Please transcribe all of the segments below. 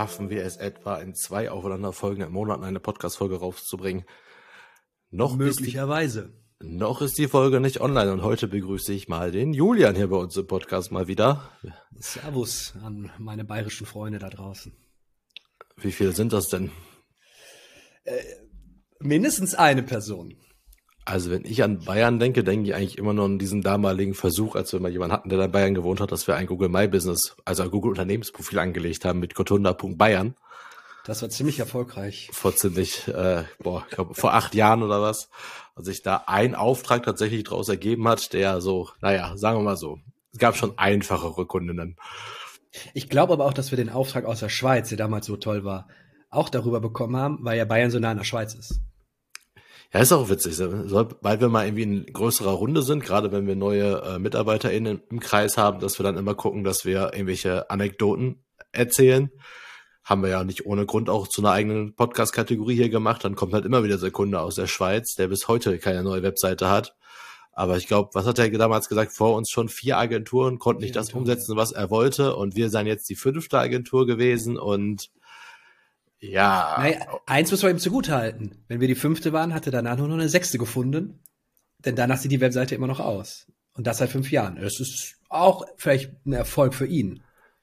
schaffen wir es etwa in zwei aufeinanderfolgenden Monaten eine Podcast-Folge rauszubringen. Noch möglicherweise. Ist die, noch ist die Folge nicht online und heute begrüße ich mal den Julian hier bei uns im Podcast mal wieder. Servus an meine bayerischen Freunde da draußen. Wie viele sind das denn? Äh, mindestens eine Person. Also wenn ich an Bayern denke, denke ich eigentlich immer nur an diesen damaligen Versuch, als wir mal jemanden hatten, der da in Bayern gewohnt hat, dass wir ein Google My Business, also ein Google Unternehmensprofil angelegt haben mit kotunda.bayern. Das war ziemlich erfolgreich. Vor ziemlich, äh, boah, ich glaube vor acht Jahren oder was, als sich da ein Auftrag tatsächlich daraus ergeben hat, der so, naja, sagen wir mal so, es gab schon einfachere Kundinnen. Ich glaube aber auch, dass wir den Auftrag aus der Schweiz, der damals so toll war, auch darüber bekommen haben, weil ja Bayern so nah an der Schweiz ist. Ja, ist auch witzig, weil wir mal irgendwie in größerer Runde sind, gerade wenn wir neue äh, MitarbeiterInnen im Kreis haben, dass wir dann immer gucken, dass wir irgendwelche Anekdoten erzählen. Haben wir ja nicht ohne Grund auch zu einer eigenen Podcast-Kategorie hier gemacht. Dann kommt halt immer wieder der Kunde aus der Schweiz, der bis heute keine neue Webseite hat. Aber ich glaube, was hat er damals gesagt? Vor uns schon vier Agenturen konnten nicht das umsetzen, was er wollte. Und wir seien jetzt die fünfte Agentur gewesen und ja. Naja, eins müssen wir ihm zugutehalten. Wenn wir die fünfte waren, hat er danach nur noch eine sechste gefunden. Denn danach sieht die Webseite immer noch aus. Und das seit fünf Jahren. Das ist auch vielleicht ein Erfolg für ihn.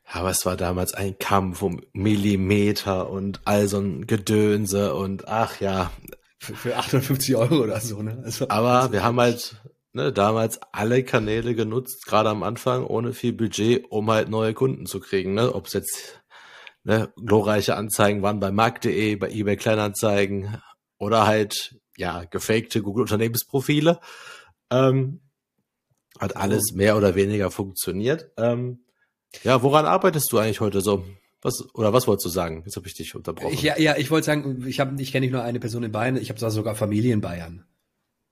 Aber es war damals ein Kampf um Millimeter und all so ein Gedönse und ach ja. Für, für 850 Euro oder so, ne? Also, Aber wir haben halt ne, damals alle Kanäle genutzt, gerade am Anfang, ohne viel Budget, um halt neue Kunden zu kriegen. Ne? Ob es jetzt ne, glorreiche Anzeigen waren bei Markt.de, bei eBay Kleinanzeigen oder halt ja gefakte Google Unternehmensprofile. Ähm, hat alles mehr oder weniger funktioniert. Ähm, ja, woran arbeitest du eigentlich heute so? Was oder was wolltest du sagen? Jetzt habe ich dich unterbrochen. Ich, ja, ja, ich wollte sagen, ich habe, ich kenne nicht nur eine Person in Bayern, ich habe sogar Familie in Bayern.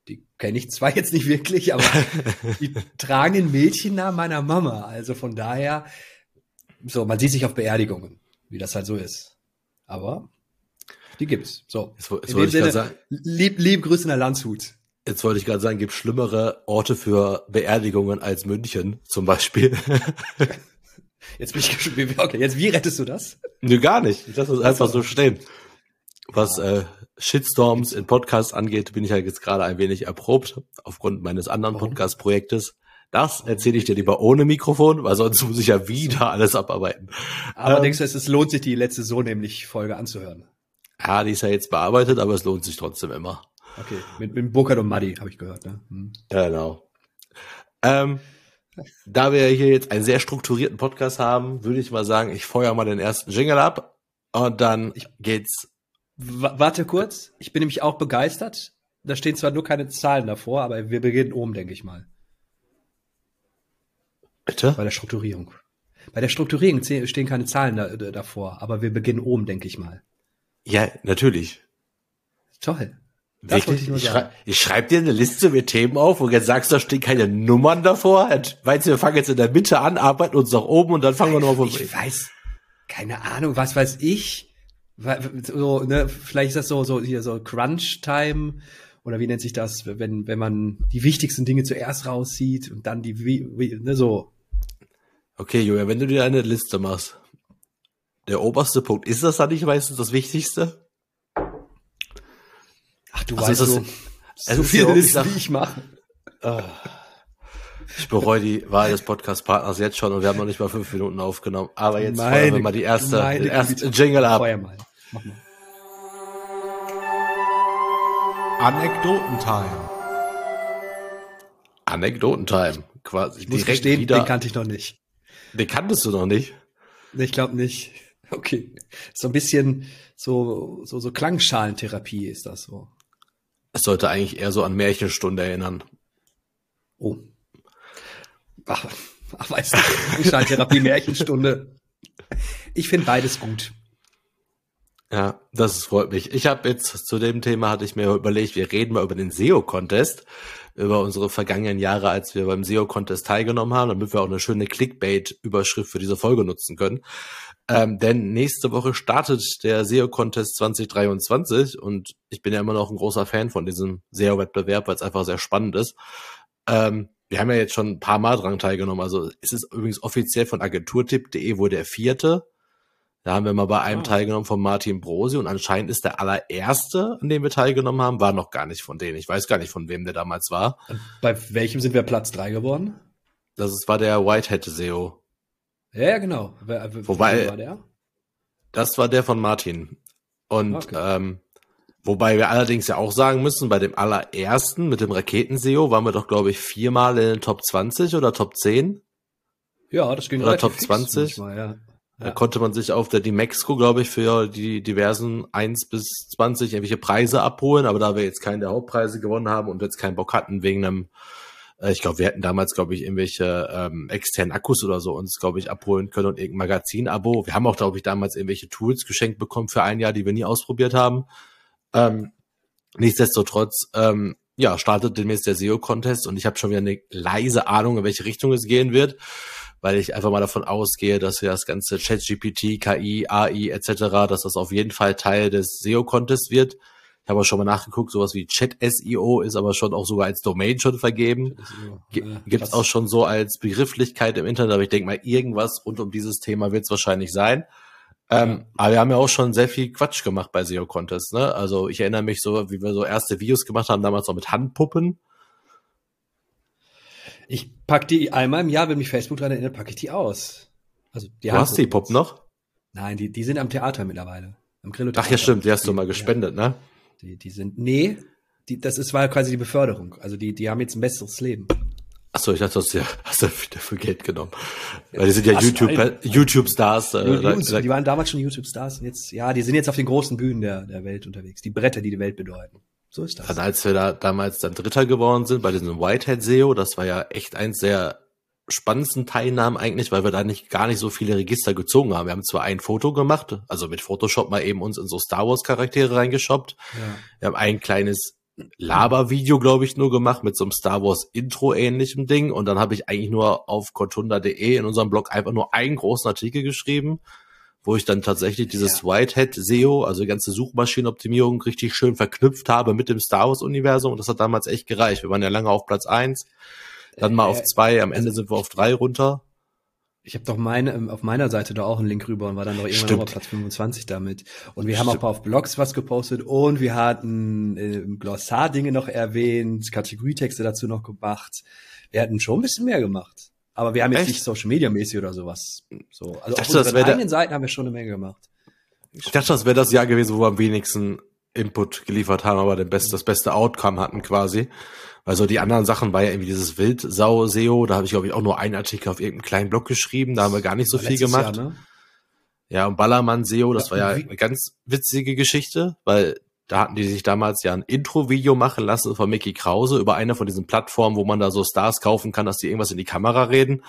Die kenne ich zwar jetzt nicht wirklich, aber die tragen den Mädchennamen meiner Mama. Also von daher, so, man sieht sich auf Beerdigungen wie das halt so ist. Aber die gibt's. So. Jetzt, jetzt in dem Sinne, sagen, lieb, lieb Grüße in der Landshut. Jetzt wollte ich gerade sagen, gibt schlimmere Orte für Beerdigungen als München zum Beispiel. jetzt bin ich gespannt. Okay, jetzt wie rettest du das? Nö, gar nicht. Ich lasse es einfach so stehen. Was äh, Shitstorms in Podcasts angeht, bin ich ja jetzt gerade ein wenig erprobt aufgrund meines anderen Podcast-Projektes. Das erzähle ich dir lieber ohne Mikrofon, weil sonst muss ich ja wieder alles abarbeiten. Aber ähm, denkst du, es lohnt sich, die letzte so nämlich Folge anzuhören? Ja, die ist ja jetzt bearbeitet, aber es lohnt sich trotzdem immer. Okay, mit, mit Burkhard und Maddy habe ich gehört, ne? Hm. Genau. Ähm, da wir hier jetzt einen sehr strukturierten Podcast haben, würde ich mal sagen, ich feuer mal den ersten Jingle ab und dann ich, geht's. Warte kurz, ich bin nämlich auch begeistert. Da stehen zwar nur keine Zahlen davor, aber wir beginnen oben, denke ich mal. Bitte? Bei der Strukturierung. Bei der Strukturierung stehen keine Zahlen da, davor, aber wir beginnen oben, denke ich mal. Ja, natürlich. Toll. Das Wirklich? Ich, ich, schrei ich schreibe dir eine Liste mit Themen auf, wo jetzt sagst, da stehen keine Nummern davor. Weißt du, wir fangen jetzt in der Mitte an, arbeiten uns nach oben und dann fangen wir noch von Ich weiß, keine Ahnung, was weiß ich. So, ne, vielleicht ist das so, so hier so Crunch-Time oder wie nennt sich das, wenn, wenn man die wichtigsten Dinge zuerst rauszieht und dann die, wie, ne, so. Okay, Julia, wenn du dir eine Liste machst, der oberste Punkt, ist das dann nicht meistens das Wichtigste? Ach, du also weißt das, so, so viele Listen, wie ich mache. Uh, ich bereue die Wahl des Podcast-Partners jetzt schon und wir haben noch nicht mal fünf Minuten aufgenommen. Aber jetzt meine, feuern wir mal die erste, den ersten Jingle ab. Feuer mal. Mach mal. Anekdotentime. Anekdotentime. Quasi ich muss direkt gestehen, wieder. Den kannte ich noch nicht. Den kanntest du noch nicht? Ich glaube nicht. Okay. So ein bisschen so, so, so Klangschalentherapie ist das so. Es sollte eigentlich eher so an Märchenstunde erinnern. Oh. Ach, ach weißt du, Klangschalentherapie, Märchenstunde. Ich finde beides gut. Ja, das freut mich. Ich habe jetzt zu dem Thema hatte ich mir überlegt, wir reden mal über den SEO-Contest, über unsere vergangenen Jahre, als wir beim SEO-Contest teilgenommen haben, damit wir auch eine schöne Clickbait-Überschrift für diese Folge nutzen können. Ähm, denn nächste Woche startet der SEO-Contest 2023 und ich bin ja immer noch ein großer Fan von diesem SEO-Wettbewerb, weil es einfach sehr spannend ist. Ähm, wir haben ja jetzt schon ein paar Mal dran teilgenommen. Also es ist übrigens offiziell von agenturtipp.de wohl der vierte Da haben wir mal bei einem ah. teilgenommen von Martin Brosi und anscheinend ist der allererste, an dem wir teilgenommen haben, war noch gar nicht von denen. Ich weiß gar nicht, von wem der damals war. Bei welchem sind wir Platz drei geworden? Das ist, war der Whitehead SEO. Ja, ja, genau. Wobei, war der? das war der von Martin. Und okay. ähm, wobei wir allerdings ja auch sagen müssen, bei dem allerersten mit dem Raketen-SEO waren wir doch, glaube ich, viermal in den Top 20 oder Top 10. Ja, das ging Oder Top 20. Manchmal, ja. Da konnte man sich auf der Dimexco, glaube ich, für die diversen 1 bis 20 irgendwelche Preise abholen, aber da wir jetzt keinen der Hauptpreise gewonnen haben und jetzt keinen Bock hatten wegen einem, äh, ich glaube, wir hätten damals, glaube ich, irgendwelche ähm, externen Akkus oder so uns, glaube ich, abholen können und irgendein Magazin-Abo. Wir haben auch, glaube ich, damals irgendwelche Tools geschenkt bekommen für ein Jahr, die wir nie ausprobiert haben. Ähm, nichtsdestotrotz, ähm, ja, startet demnächst der SEO-Contest und ich habe schon wieder eine leise Ahnung, in welche Richtung es gehen wird weil ich einfach mal davon ausgehe, dass wir das ganze ChatGPT, KI, AI etc., dass das auf jeden Fall Teil des SEO-Contests wird. Ich habe auch schon mal nachgeguckt, sowas wie Chat-SEO ist aber schon auch sogar als Domain schon vergeben. Gibt es auch schon so als Begrifflichkeit im Internet, aber ich denke mal, irgendwas rund um dieses Thema wird es wahrscheinlich sein. Ähm, aber wir haben ja auch schon sehr viel Quatsch gemacht bei SEO Contests. Ne? Also ich erinnere mich so, wie wir so erste Videos gemacht haben, damals noch mit Handpuppen. Ich pack die einmal im Jahr, wenn mich Facebook dran erinnert, packe ich die aus. Also die du hast die Pop noch? Nein, die, die sind am Theater mittlerweile. Am Grillo Ach ja, stimmt, die hast du mal gespendet, ja. ne? Die, die sind, nee, die, das ist, war quasi die Beförderung. Also die, die haben jetzt ein besseres Leben. Ach so, ich dachte, du hast, ja, hast du dafür Geld genommen. Weil die sind ja YouTube, YouTube-Stars. Äh, die waren damals schon YouTube-Stars jetzt, ja, die sind jetzt auf den großen Bühnen der, der Welt unterwegs. Die Bretter, die die Welt bedeuten. So ist das. Dann als wir da damals dann Dritter geworden sind bei diesem Whitehead SEO, das war ja echt eins der spannendsten Teilnahmen eigentlich, weil wir da nicht gar nicht so viele Register gezogen haben. Wir haben zwar ein Foto gemacht, also mit Photoshop mal eben uns in so Star Wars Charaktere reingeshoppt. Ja. Wir haben ein kleines Laber-Video, glaube ich, nur gemacht mit so einem Star Wars Intro ähnlichem Ding und dann habe ich eigentlich nur auf contunda.de in unserem Blog einfach nur einen großen Artikel geschrieben wo ich dann tatsächlich dieses ja. Whitehead SEO, also die ganze Suchmaschinenoptimierung richtig schön verknüpft habe mit dem Star Wars Universum und das hat damals echt gereicht. Wir waren ja lange auf Platz eins, dann mal auf äh, zwei, am Ende sind wir auf drei runter. Ich habe doch meine, ähm, auf meiner Seite da auch einen Link rüber und war dann noch irgendwann auf Platz 25 damit. Und wir Stimmt. haben auch auf Blogs was gepostet und wir hatten äh, Glossar-Dinge noch erwähnt, Kategorietexte dazu noch gemacht. Wir hatten schon ein bisschen mehr gemacht. Aber wir haben jetzt Echt? nicht Social Media mäßig oder sowas. So, also dachte, auf unseren eigenen Seiten haben wir schon eine Menge gemacht. Ich dachte, das wäre das Jahr gewesen, wo wir am wenigsten Input geliefert haben, aber den best, das beste Outcome hatten quasi. Also die anderen Sachen war ja irgendwie dieses Wildsau-SEO, da habe ich glaube ich auch nur einen Artikel auf irgendeinem kleinen Blog geschrieben, da haben wir gar nicht so viel gemacht. Jahr, ne? Ja, und Ballermann-SEO, das war ja eine ganz witzige Geschichte, weil da hatten die sich damals ja ein Intro-Video machen lassen von Mickey Krause über eine von diesen Plattformen, wo man da so Stars kaufen kann, dass die irgendwas in die Kamera reden.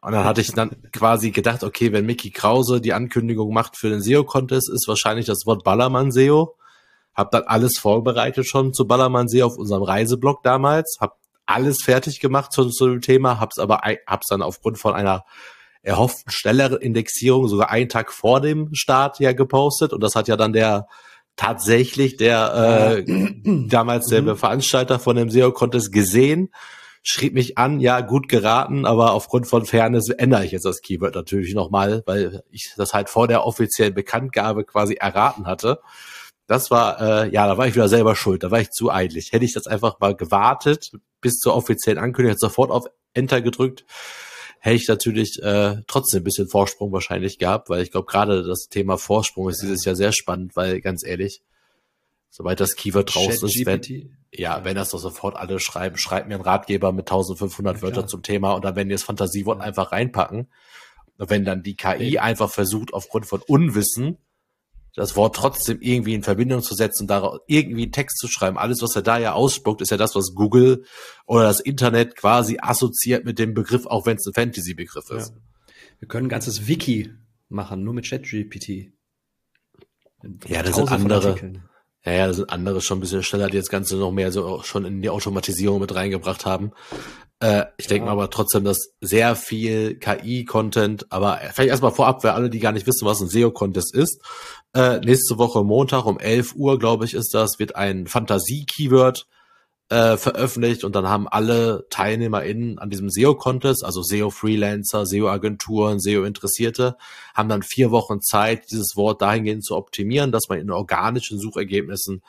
Und dann hatte ich dann quasi gedacht, okay, wenn Mickey Krause die Ankündigung macht für den SEO-Contest, ist wahrscheinlich das Wort Ballermann-SEO. Hab dann alles vorbereitet schon zu Ballermann-SEO auf unserem Reiseblog damals. Hab alles fertig gemacht zu, zu dem Thema, hab's aber hab's dann aufgrund von einer erhofften schnelleren Indexierung sogar einen Tag vor dem Start ja gepostet. Und das hat ja dann der tatsächlich der äh, damals der mhm. Veranstalter von dem SEO-Contest gesehen, schrieb mich an, ja, gut geraten, aber aufgrund von Fairness ändere ich jetzt das Keyword natürlich nochmal, weil ich das halt vor der offiziellen Bekanntgabe quasi erraten hatte. Das war, äh, ja, da war ich wieder selber schuld, da war ich zu eilig. Hätte ich das einfach mal gewartet bis zur offiziellen Ankündigung, sofort auf Enter gedrückt, hätte ich natürlich äh, trotzdem ein bisschen Vorsprung wahrscheinlich gehabt, weil ich glaube, gerade das Thema Vorsprung ist dieses Jahr sehr spannend, weil ganz ehrlich, sobald das Keyword draußen ist, wenn, ja, wenn das doch sofort alle schreiben, schreibt mir einen Ratgeber mit 1500 ja, Wörter zum Thema und dann werden die das Fantasiewort einfach reinpacken. Und wenn dann die KI einfach versucht, aufgrund von Unwissen das Wort trotzdem irgendwie in Verbindung zu setzen und daraus irgendwie einen Text zu schreiben. Alles, was er da ja ausspuckt, ist ja das, was Google oder das Internet quasi assoziiert mit dem Begriff, auch wenn es ein Fantasy-Begriff ist. Ja. Wir können ein ganzes Wiki machen, nur mit ChatGPT. Ja, das sind andere. Ja, ja, das sind andere schon ein bisschen schneller, die das Ganze noch mehr so schon in die Automatisierung mit reingebracht haben. Äh, ich denke ja. mal aber trotzdem, dass sehr viel KI-Content, aber vielleicht erstmal vorab, für alle, die gar nicht wissen, was ein SEO-Contest ist. Äh, nächste Woche Montag um 11 Uhr, glaube ich, ist das, wird ein Fantasie-Keyword äh, veröffentlicht und dann haben alle TeilnehmerInnen an diesem SEO-Contest, also SEO-Freelancer, SEO-Agenturen, SEO-Interessierte, haben dann vier Wochen Zeit, dieses Wort dahingehend zu optimieren, dass man in organischen Suchergebnissen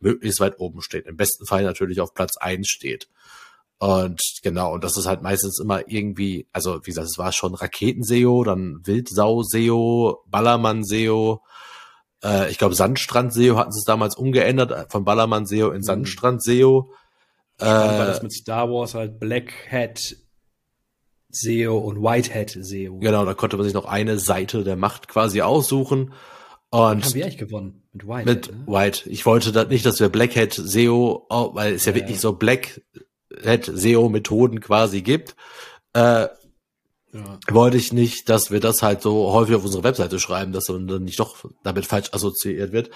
möglichst weit oben steht. Im besten Fall natürlich auf Platz eins steht. Und genau, und das ist halt meistens immer irgendwie, also wie gesagt, es war schon Raketen-SEO, dann Wildsau-SEO, Ballermann-SEO, äh, ich glaube Sandstrand-SEO hatten sie es damals umgeändert, äh, von Ballermann-SEO in mhm. Sandstrand-SEO. Äh, war das mit Star Wars halt Black Hat SEO und White Hat SEO. Genau, da konnte man sich noch eine Seite der Macht quasi aussuchen. Und haben wir eigentlich gewonnen mit White. Mit ne? White. Ich wollte da nicht, dass wir Black Hat SEO, weil es ja, ja wirklich so Black Hat SEO Methoden quasi gibt. Äh, ja. wollte ich nicht, dass wir das halt so häufig auf unsere Webseite schreiben, dass man dann nicht doch damit falsch assoziiert wird.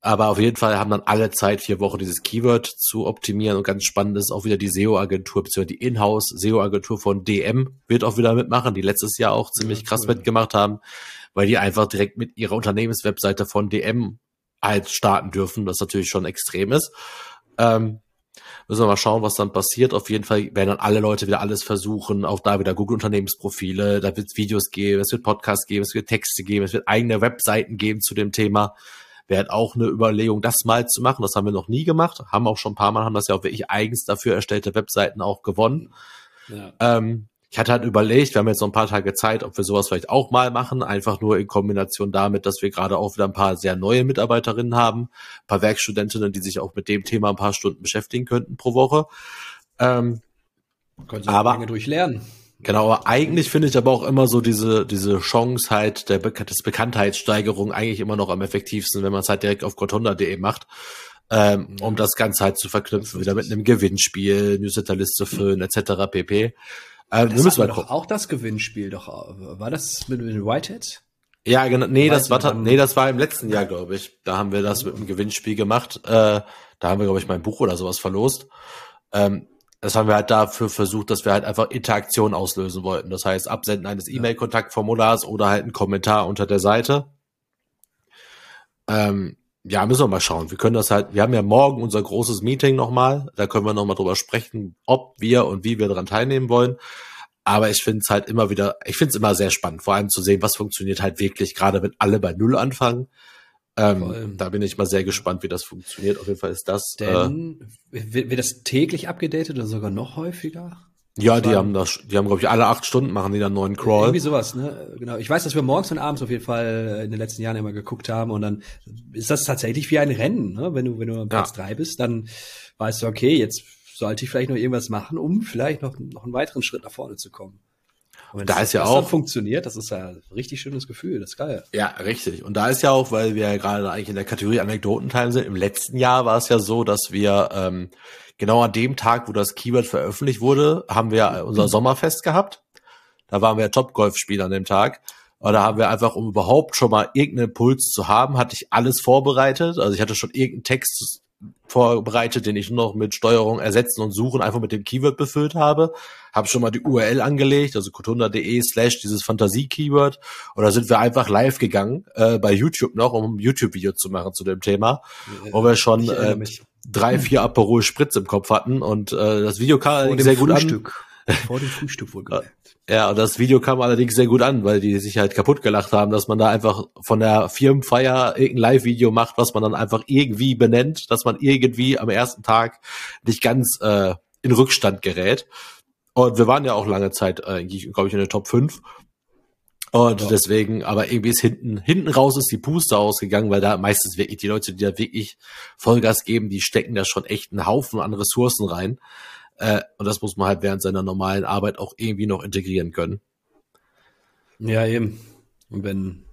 Aber auf jeden Fall haben dann alle Zeit, vier Wochen dieses Keyword zu optimieren. Und ganz spannend ist auch wieder die SEO-Agentur, beziehungsweise die Inhouse-SEO-Agentur von DM wird auch wieder mitmachen, die letztes Jahr auch ziemlich ja, krass cool. mitgemacht haben, weil die einfach direkt mit ihrer Unternehmenswebseite von DM halt starten dürfen, was natürlich schon extrem ist. Ähm, müssen wir mal schauen, was dann passiert. Auf jeden Fall werden dann alle Leute wieder alles versuchen, auch da wieder Google-Unternehmensprofile, da wird es Videos geben, es wird Podcasts geben, es wird Texte geben, es wird eigene Webseiten geben zu dem Thema wäre halt auch eine Überlegung, das mal zu machen. Das haben wir noch nie gemacht. Haben auch schon ein paar Mal, haben das ja auch wirklich eigens dafür erstellte Webseiten auch gewonnen. Ja. Ähm, ich hatte halt überlegt, wir haben jetzt noch ein paar Tage Zeit, ob wir sowas vielleicht auch mal machen, einfach nur in Kombination damit, dass wir gerade auch wieder ein paar sehr neue Mitarbeiterinnen haben, ein paar Werkstudentinnen, die sich auch mit dem Thema ein paar Stunden beschäftigen könnten pro Woche. Ähm, Können Sie aber lange durchlernen. Genau, aber eigentlich finde ich aber auch immer so diese, diese Chance halt der Be des Bekanntheitssteigerung eigentlich immer noch am effektivsten, wenn man es halt direkt auf gotonda.de macht, ähm, um das Ganze halt zu verknüpfen, wieder mit einem Gewinnspiel, Newsletterliste füllen, etc. pp. Äh, das wir müssen mal doch auch das Gewinnspiel, doch, war das mit, mit den Whiteheads? Ja, genau, nee, das war, nee, das war im letzten Jahr, glaube ich. Da haben wir das mit einem Gewinnspiel gemacht. Äh, da haben wir, glaube ich, mein Buch oder sowas verlost. Ähm, das haben wir halt dafür versucht, dass wir halt einfach Interaktion auslösen wollten. Das heißt, Absenden eines E-Mail-Kontaktformulars oder halt ein Kommentar unter der Seite. Ähm, ja, müssen wir mal schauen. Wir können das halt, wir haben ja morgen unser großes Meeting nochmal. Da können wir nochmal drüber sprechen, ob wir und wie wir daran teilnehmen wollen. Aber ich finde es halt immer wieder, ich finde es immer sehr spannend, vor allem zu sehen, was funktioniert halt wirklich, gerade wenn alle bei Null anfangen. Ähm, da bin ich mal sehr gespannt, wie das funktioniert. Auf jeden Fall ist das. Denn äh, wird, das täglich abgedatet oder sogar noch häufiger? Ja, die haben das, die haben, glaube ich, alle acht Stunden machen die dann neuen Crawl. Irgendwie sowas, ne? Genau. Ich weiß, dass wir morgens und abends auf jeden Fall in den letzten Jahren immer geguckt haben und dann ist das tatsächlich wie ein Rennen, ne? Wenn du, wenn du am Platz ja. drei bist, dann weißt du, okay, jetzt sollte ich vielleicht noch irgendwas machen, um vielleicht noch, noch einen weiteren Schritt nach vorne zu kommen. Und da ist ja auch funktioniert, das ist ja ein richtig schönes Gefühl, das ist geil. Ja, richtig. Und da ist ja auch, weil wir ja gerade eigentlich in der Kategorie Anekdotenteil sind. Im letzten Jahr war es ja so, dass wir ähm, genau an dem Tag, wo das Keyword veröffentlicht wurde, haben wir unser mhm. Sommerfest gehabt. Da waren wir Top-Golf-Spieler an dem Tag. Und da haben wir einfach, um überhaupt schon mal irgendeinen Puls zu haben, hatte ich alles vorbereitet. Also ich hatte schon irgendeinen Text vorbereitet, den ich noch mit Steuerung ersetzen und suchen einfach mit dem Keyword befüllt habe. Habe schon mal die URL angelegt, also kotunda.de slash dieses Fantasie-Keyword. Und da sind wir einfach live gegangen äh, bei YouTube noch, um ein YouTube-Video zu machen zu dem Thema. Ja, wo wir schon äh, drei, vier Aperol Spritz im Kopf hatten und äh, das Video kam sehr gut Frühstück. an. Vor dem Frühstück wohl gemerkt. Ja, und das Video kam allerdings sehr gut an, weil die sich halt kaputt gelacht haben, dass man da einfach von der Firmenfeier irgendein Live-Video macht, was man dann einfach irgendwie benennt, dass man irgendwie am ersten Tag nicht ganz äh, in Rückstand gerät. Und wir waren ja auch lange Zeit, äh, glaube ich, in der Top 5. Und ja. deswegen, aber irgendwie ist hinten, hinten raus ist die Puste ausgegangen, weil da meistens wirklich die Leute, die da wirklich Vollgas geben, die stecken da schon echt einen Haufen an Ressourcen rein. Äh, und das muss man halt während seiner normalen Arbeit auch irgendwie noch integrieren können. Ja, eben. Und wenn,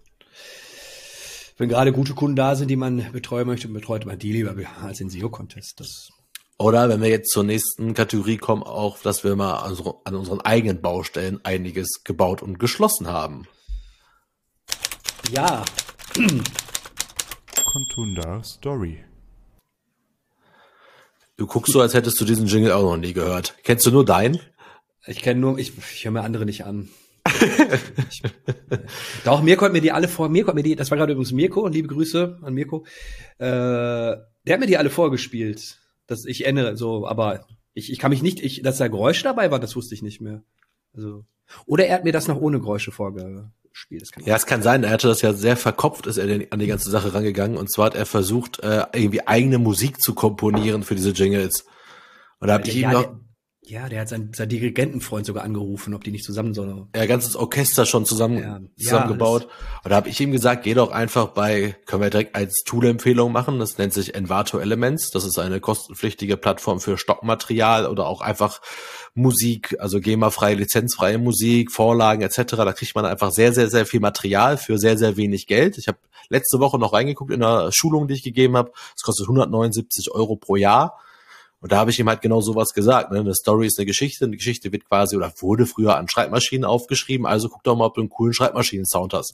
wenn gerade gute Kunden da sind, die man betreuen möchte, betreut man die lieber als den SEO-Contest. Das oder wenn wir jetzt zur nächsten Kategorie kommen, auch, dass wir mal also an unseren eigenen Baustellen einiges gebaut und geschlossen haben. Ja. Contunda Story. Du guckst so, als hättest du diesen Jingle auch noch nie gehört. Kennst du nur deinen? Ich kenne nur, ich, ich höre mir andere nicht an. ich, doch, mir kommt mir die alle vor. Mir kommt mir die, das war gerade übrigens Mirko, liebe Grüße an Mirko. Äh, der hat mir die alle vorgespielt. Das, ich erinnere so, aber ich, ich kann mich nicht, ich, dass da Geräusche dabei war, das wusste ich nicht mehr. Also. Oder er hat mir das noch ohne Geräusche vorgespielt. Ja, es kann sein. Er hatte das ja sehr verkopft, ist er an die ganze Sache rangegangen. Und zwar hat er versucht, äh, irgendwie eigene Musik zu komponieren für diese Jingles. Und da habe ich ihm noch, ja, der hat seinen, seinen Dirigentenfreund sogar angerufen, ob die nicht zusammen sollen. Ja, ganzes Orchester schon zusammen ja, zusammengebaut. Ja, und da habe ich ihm gesagt, geh doch einfach bei, können wir direkt als Tool-Empfehlung machen. Das nennt sich Envato Elements. Das ist eine kostenpflichtige Plattform für Stockmaterial oder auch einfach Musik, also GEMA-freie, lizenzfreie Musik, Vorlagen etc. Da kriegt man einfach sehr, sehr, sehr viel Material für sehr, sehr wenig Geld. Ich habe letzte Woche noch reingeguckt in einer Schulung, die ich gegeben habe. Es kostet 179 Euro pro Jahr. Und da habe ich ihm halt genau sowas gesagt. Ne? Eine Story ist eine Geschichte, eine Geschichte wird quasi oder wurde früher an Schreibmaschinen aufgeschrieben, also guck doch mal, ob du einen coolen Schreibmaschinen-Sound hast.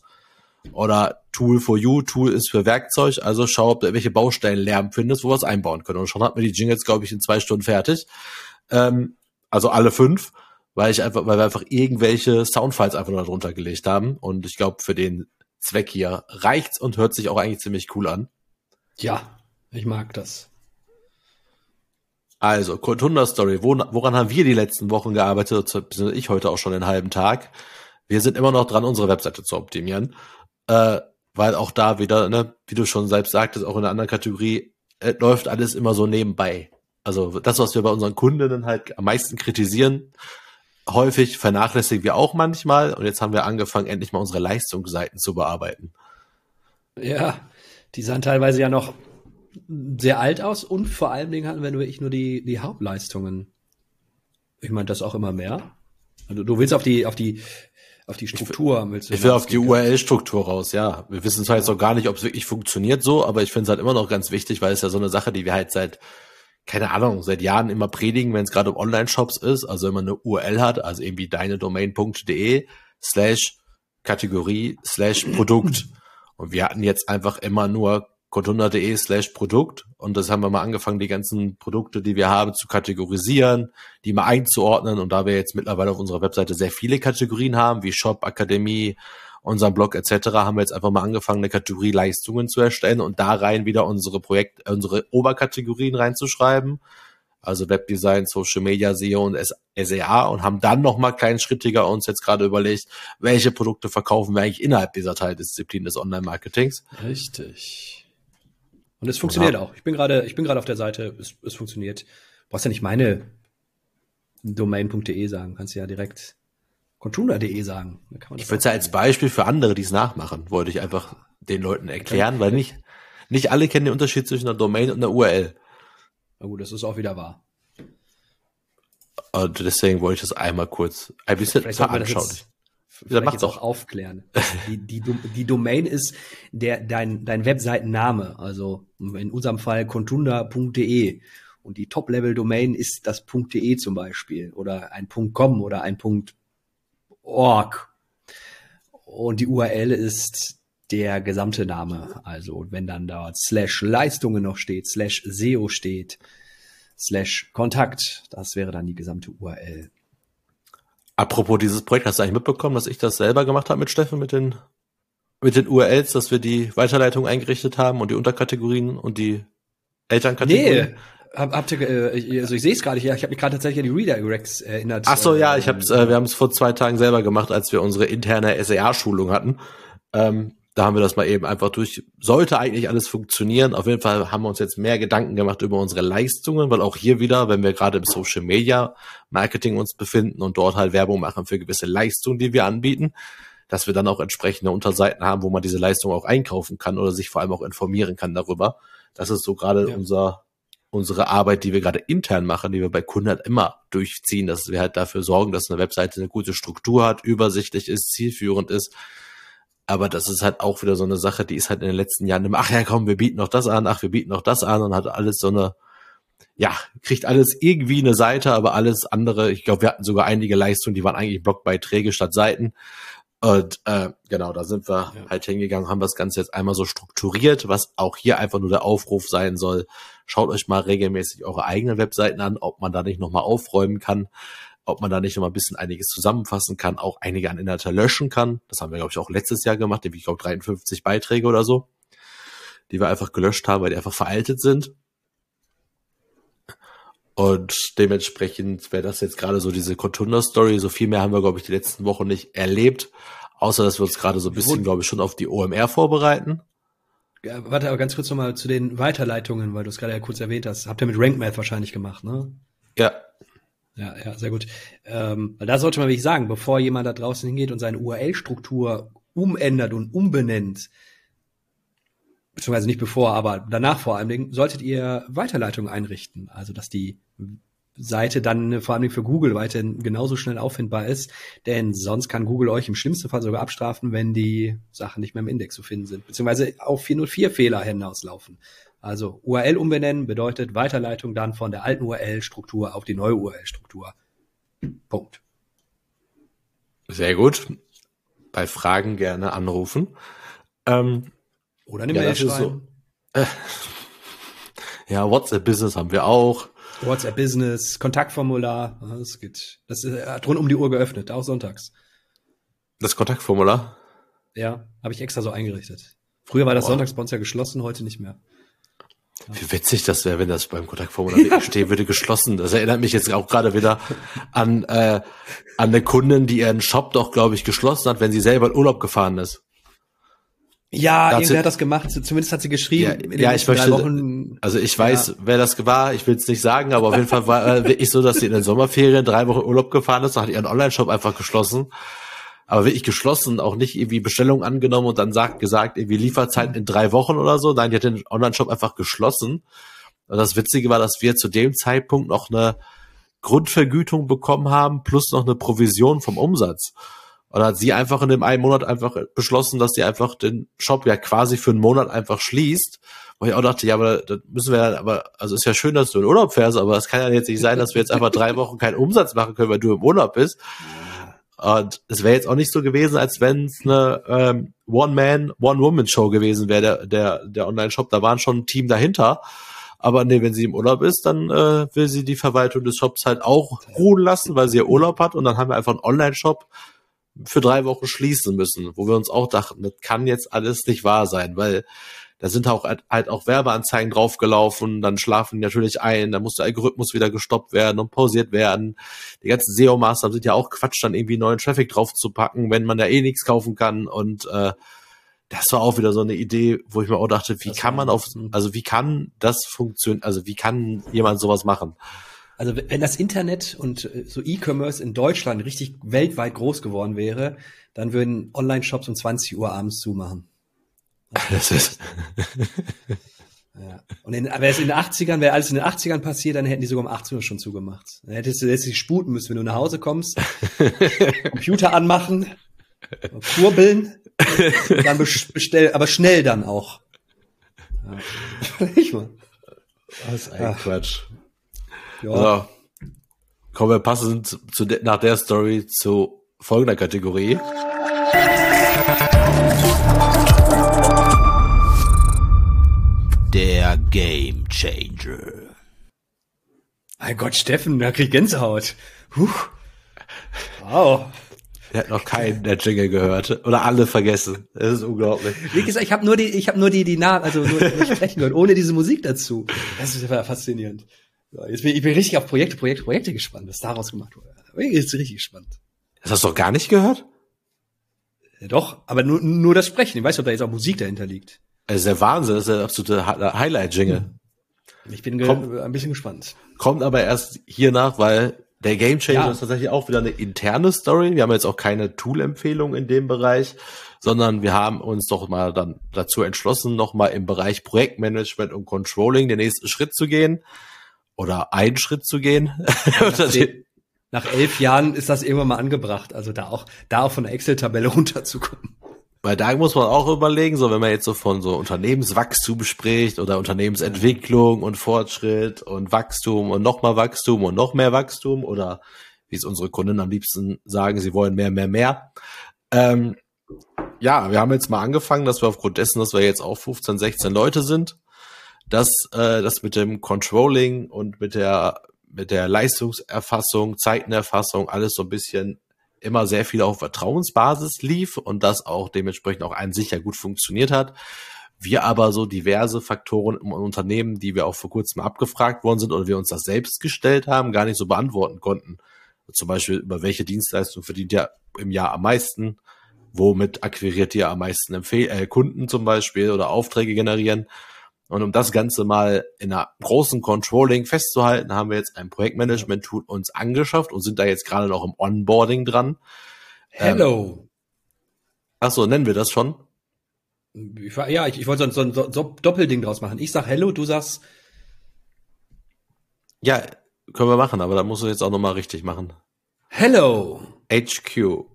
Oder Tool for You, Tool ist für Werkzeug, also schau, ob du welche Baustellen Lärm findest, wo wir es einbauen können. Und schon hat mir die Jingles, glaube ich, in zwei Stunden fertig. Ähm, also alle fünf, weil ich einfach, weil wir einfach irgendwelche Soundfiles einfach nur darunter gelegt haben. Und ich glaube, für den Zweck hier reicht's und hört sich auch eigentlich ziemlich cool an. Ja, ich mag das. Also, Kotunda Story. Woran haben wir die letzten Wochen gearbeitet? Ich heute auch schon einen halben Tag. Wir sind immer noch dran, unsere Webseite zu optimieren. Äh, weil auch da wieder, ne, wie du schon selbst sagtest, auch in der anderen Kategorie, äh, läuft alles immer so nebenbei. Also das, was wir bei unseren Kundinnen halt am meisten kritisieren, häufig vernachlässigen wir auch manchmal. Und jetzt haben wir angefangen, endlich mal unsere Leistungsseiten zu bearbeiten. Ja, die sahen teilweise ja noch sehr alt aus und vor allen Dingen hatten wir nur, ich nur die, die Hauptleistungen. Ich meine, das auch immer mehr. Also du willst auf die, auf die, auf die Struktur. Ich, will, ich will auf die URL-Struktur raus, ja. Wir wissen zwar jetzt noch gar nicht, ob es wirklich funktioniert so, aber ich finde es halt immer noch ganz wichtig, weil es ja so eine Sache, die wir halt seit, keine Ahnung, seit Jahren immer predigen, wenn es gerade um Online-Shops ist. Also wenn man eine URL hat, also irgendwie deine Domain.de slash Kategorie slash Produkt. Und wir hatten jetzt einfach immer nur contunda.de slash Produkt und das haben wir mal angefangen, die ganzen Produkte, die wir haben, zu kategorisieren, die mal einzuordnen und da wir jetzt mittlerweile auf unserer Webseite sehr viele Kategorien haben, wie Shop, Akademie, unseren Blog etc., haben wir jetzt einfach mal angefangen, eine Kategorie Leistungen zu erstellen und da rein wieder unsere Projekt, unsere Oberkategorien reinzuschreiben, also Webdesign, Social Media, SEO und SEA und haben dann nochmal kleinschrittiger uns jetzt gerade überlegt, welche Produkte verkaufen wir eigentlich innerhalb dieser Teildisziplin des Online-Marketings. Richtig. Und es funktioniert ja. auch. Ich bin gerade, ich bin gerade auf der Seite, es, es funktioniert. Du brauchst ja nicht meine domain.de sagen, kannst ja direkt contuna.de sagen. ich würde es ja als Beispiel für andere, die es nachmachen, wollte ich einfach den Leuten erklären, weil nicht, nicht alle kennen den Unterschied zwischen einer Domain und einer URL. Na gut, das ist auch wieder wahr. Und deswegen wollte ich das einmal kurz ein bisschen veranschaulichen vielleicht macht's auch aufklären. Die, die, die Domain ist der, dein, dein Webseitenname, also in unserem Fall contunda.de. Und die Top-Level-Domain ist das .de zum Beispiel oder ein .com oder ein .org. Und die URL ist der gesamte Name. Also wenn dann dort slash Leistungen noch steht, slash SEO steht, slash Kontakt, das wäre dann die gesamte URL. Apropos dieses Projekt, hast du eigentlich mitbekommen, dass ich das selber gemacht habe mit Steffen, mit den, mit den URLs, dass wir die Weiterleitung eingerichtet haben und die Unterkategorien und die Elternkategorien? Nee. Hab, habt ihr, äh, also ich sehe es gerade hier, ich habe mich gerade tatsächlich an die Redirects erinnert. Ach so, ja, ich hab's, äh, wir haben es vor zwei Tagen selber gemacht, als wir unsere interne SEA-Schulung hatten. Ähm, da haben wir das mal eben einfach durch. Sollte eigentlich alles funktionieren. Auf jeden Fall haben wir uns jetzt mehr Gedanken gemacht über unsere Leistungen, weil auch hier wieder, wenn wir gerade im Social Media Marketing uns befinden und dort halt Werbung machen für gewisse Leistungen, die wir anbieten, dass wir dann auch entsprechende Unterseiten haben, wo man diese Leistung auch einkaufen kann oder sich vor allem auch informieren kann darüber. Das ist so gerade ja. unser unsere Arbeit, die wir gerade intern machen, die wir bei Kunden halt immer durchziehen, dass wir halt dafür sorgen, dass eine Webseite eine gute Struktur hat, übersichtlich ist, zielführend ist, aber das ist halt auch wieder so eine Sache, die ist halt in den letzten Jahren immer, ach ja, komm, wir bieten noch das an, ach, wir bieten noch das an und hat alles so eine, ja, kriegt alles irgendwie eine Seite, aber alles andere, ich glaube, wir hatten sogar einige Leistungen, die waren eigentlich Blogbeiträge statt Seiten. Und äh, genau, da sind wir ja. halt hingegangen, haben das Ganze jetzt einmal so strukturiert, was auch hier einfach nur der Aufruf sein soll. Schaut euch mal regelmäßig eure eigenen Webseiten an, ob man da nicht nochmal aufräumen kann ob man da nicht noch mal ein bisschen einiges zusammenfassen kann, auch einige an Inhalte löschen kann. Das haben wir, glaube ich, auch letztes Jahr gemacht, ich glaube 53 Beiträge oder so, die wir einfach gelöscht haben, weil die einfach veraltet sind. Und dementsprechend wäre das jetzt gerade so diese Contunda-Story. So viel mehr haben wir, glaube ich, die letzten Wochen nicht erlebt. Außer, dass wir uns gerade so ein bisschen, glaube ich, schon auf die OMR vorbereiten. Ja, warte, aber ganz kurz nochmal zu den Weiterleitungen, weil du es gerade ja kurz erwähnt hast. Habt ihr mit RankMath wahrscheinlich gemacht, ne? Ja. Ja, ja, sehr gut. Ähm, da sollte man wirklich sagen, bevor jemand da draußen hingeht und seine URL-Struktur umändert und umbenennt, beziehungsweise nicht bevor, aber danach vor allen Dingen, solltet ihr Weiterleitungen einrichten. Also, dass die Seite dann vor allem für Google weiterhin genauso schnell auffindbar ist, denn sonst kann Google euch im schlimmsten Fall sogar abstrafen, wenn die Sachen nicht mehr im Index zu finden sind, beziehungsweise auf 404-Fehler hinauslaufen. Also URL umbenennen bedeutet Weiterleitung dann von der alten URL-Struktur auf die neue URL-Struktur. Punkt. Sehr gut. Bei Fragen gerne anrufen. Ähm, Oder eine ja, Mail schreiben. So, äh, ja, WhatsApp-Business haben wir auch. WhatsApp Business, Kontaktformular, das geht. Das hat rund um die Uhr geöffnet, auch sonntags. Das Kontaktformular? Ja, habe ich extra so eingerichtet. Früher war das wow. sonntags bei uns ja geschlossen, heute nicht mehr. Wie witzig das wäre, wenn das beim Kontaktformular ja. stehen würde, geschlossen. Das erinnert mich jetzt auch gerade wieder an, äh, an eine Kundin, die ihren Shop doch, glaube ich, geschlossen hat, wenn sie selber in Urlaub gefahren ist. Ja, Dazu, irgendwer hat das gemacht. Zumindest hat sie geschrieben. Ja, ja ich möchte. Also ich weiß, ja. wer das war. Ich will es nicht sagen, aber auf jeden Fall war äh, wirklich so, dass sie in den Sommerferien drei Wochen Urlaub gefahren ist, hat ihren Online-Shop einfach geschlossen. Aber wirklich geschlossen, auch nicht irgendwie Bestellungen angenommen und dann sagt, gesagt, irgendwie Lieferzeit in drei Wochen oder so. Nein, die hat den Online-Shop einfach geschlossen. Und das Witzige war, dass wir zu dem Zeitpunkt noch eine Grundvergütung bekommen haben, plus noch eine Provision vom Umsatz. Und hat sie einfach in dem einen Monat einfach beschlossen, dass sie einfach den Shop ja quasi für einen Monat einfach schließt. Wo ich auch dachte, ja, aber das müssen wir ja, aber, also ist ja schön, dass du in Urlaub fährst, aber es kann ja jetzt nicht sein, dass wir jetzt einfach drei Wochen keinen Umsatz machen können, weil du im Urlaub bist. Und es wäre jetzt auch nicht so gewesen, als wenn es eine ähm, One-Man, One-Woman-Show gewesen wäre, der, der, der Online-Shop. Da waren schon ein Team dahinter. Aber nee, wenn sie im Urlaub ist, dann äh, will sie die Verwaltung des Shops halt auch ruhen lassen, weil sie ja Urlaub hat. Und dann haben wir einfach einen Online-Shop, für drei Wochen schließen müssen, wo wir uns auch dachten, das kann jetzt alles nicht wahr sein, weil da sind auch halt auch Werbeanzeigen draufgelaufen, dann schlafen die natürlich ein, dann muss der Algorithmus wieder gestoppt werden und pausiert werden. Die ganzen SEO-Maßnahmen sind ja auch Quatsch, dann irgendwie neuen Traffic draufzupacken, wenn man da eh nichts kaufen kann und äh, das war auch wieder so eine Idee, wo ich mir auch dachte, wie das kann man auf, also wie kann das funktionieren, also wie kann jemand sowas machen? Also wenn das Internet und äh, so E-Commerce in Deutschland richtig weltweit groß geworden wäre, dann würden Online-Shops um 20 Uhr abends zumachen. Das ist ja. Und in, wäre es in den 80ern, wäre alles in den 80ern passiert, dann hätten die sogar um 18 Uhr schon zugemacht. Dann hättest du jetzt dich sputen müssen, wenn du nach Hause kommst, Computer anmachen, kurbeln, dann bestell, aber schnell dann auch. Ja. Ich mal. Was ein Ach. Quatsch. Ja. So. Kommen wir passend zu nach der Story zu folgender Kategorie. Der Game Changer. Mein Gott, Steffen, da krieg ich Gänsehaut. Puh. Wow. Der hat noch keinen der Jingle gehört oder alle vergessen. Das ist unglaublich. Wie gesagt, ich habe nur die, ich habe nur die, die Namen, also nur nicht sprechen gehört, ohne diese Musik dazu. Das ist ja faszinierend. So, jetzt bin ich bin richtig auf Projekte, Projekte, Projekte gespannt, was daraus gemacht wurde. Ich bin richtig gespannt. Das hast du doch gar nicht gehört? Ja, doch, aber nur, nur das Sprechen. Ich weiß nicht, ob da jetzt auch Musik dahinter liegt. Das ist der Wahnsinn, das ist der absolute Highlight-Jingle. Ich bin kommt, ein bisschen gespannt. Kommt aber erst hier nach, weil der Game Changer ja. ist tatsächlich auch wieder eine interne Story. Wir haben jetzt auch keine Tool-Empfehlung in dem Bereich, sondern wir haben uns doch mal dann dazu entschlossen, nochmal im Bereich Projektmanagement und Controlling den nächsten Schritt zu gehen oder einen Schritt zu gehen. Nach, nach elf Jahren ist das irgendwann mal angebracht, also da auch, da auch von der Excel-Tabelle runterzukommen. Weil da muss man auch überlegen, so wenn man jetzt so von so Unternehmenswachstum spricht oder Unternehmensentwicklung und Fortschritt und Wachstum und nochmal Wachstum und noch mehr Wachstum oder wie es unsere Kunden am liebsten sagen, sie wollen mehr, mehr, mehr. Ähm, ja, wir haben jetzt mal angefangen, dass wir aufgrund dessen, dass wir jetzt auch 15, 16 Leute sind, dass äh, das mit dem Controlling und mit der mit der Leistungserfassung, Zeitenerfassung alles so ein bisschen immer sehr viel auf Vertrauensbasis lief und das auch dementsprechend auch an sich ja gut funktioniert hat, Wir aber so diverse Faktoren im Unternehmen, die wir auch vor kurzem abgefragt worden sind oder wir uns das selbst gestellt haben, gar nicht so beantworten konnten. Zum Beispiel, über welche Dienstleistung verdient ihr im Jahr am meisten? Womit akquiriert ihr am meisten Empfehl äh, Kunden zum Beispiel oder Aufträge generieren? Und um das Ganze mal in einer großen Controlling festzuhalten, haben wir jetzt ein Projektmanagement-Tool uns angeschafft und sind da jetzt gerade noch im Onboarding dran. Hello. Ähm, ach so, nennen wir das schon? Ich, ja, ich, ich wollte so ein, so, so Doppelding draus machen. Ich sag Hello, du sagst. Ja, können wir machen, aber da musst du jetzt auch nochmal richtig machen. Hello. HQ.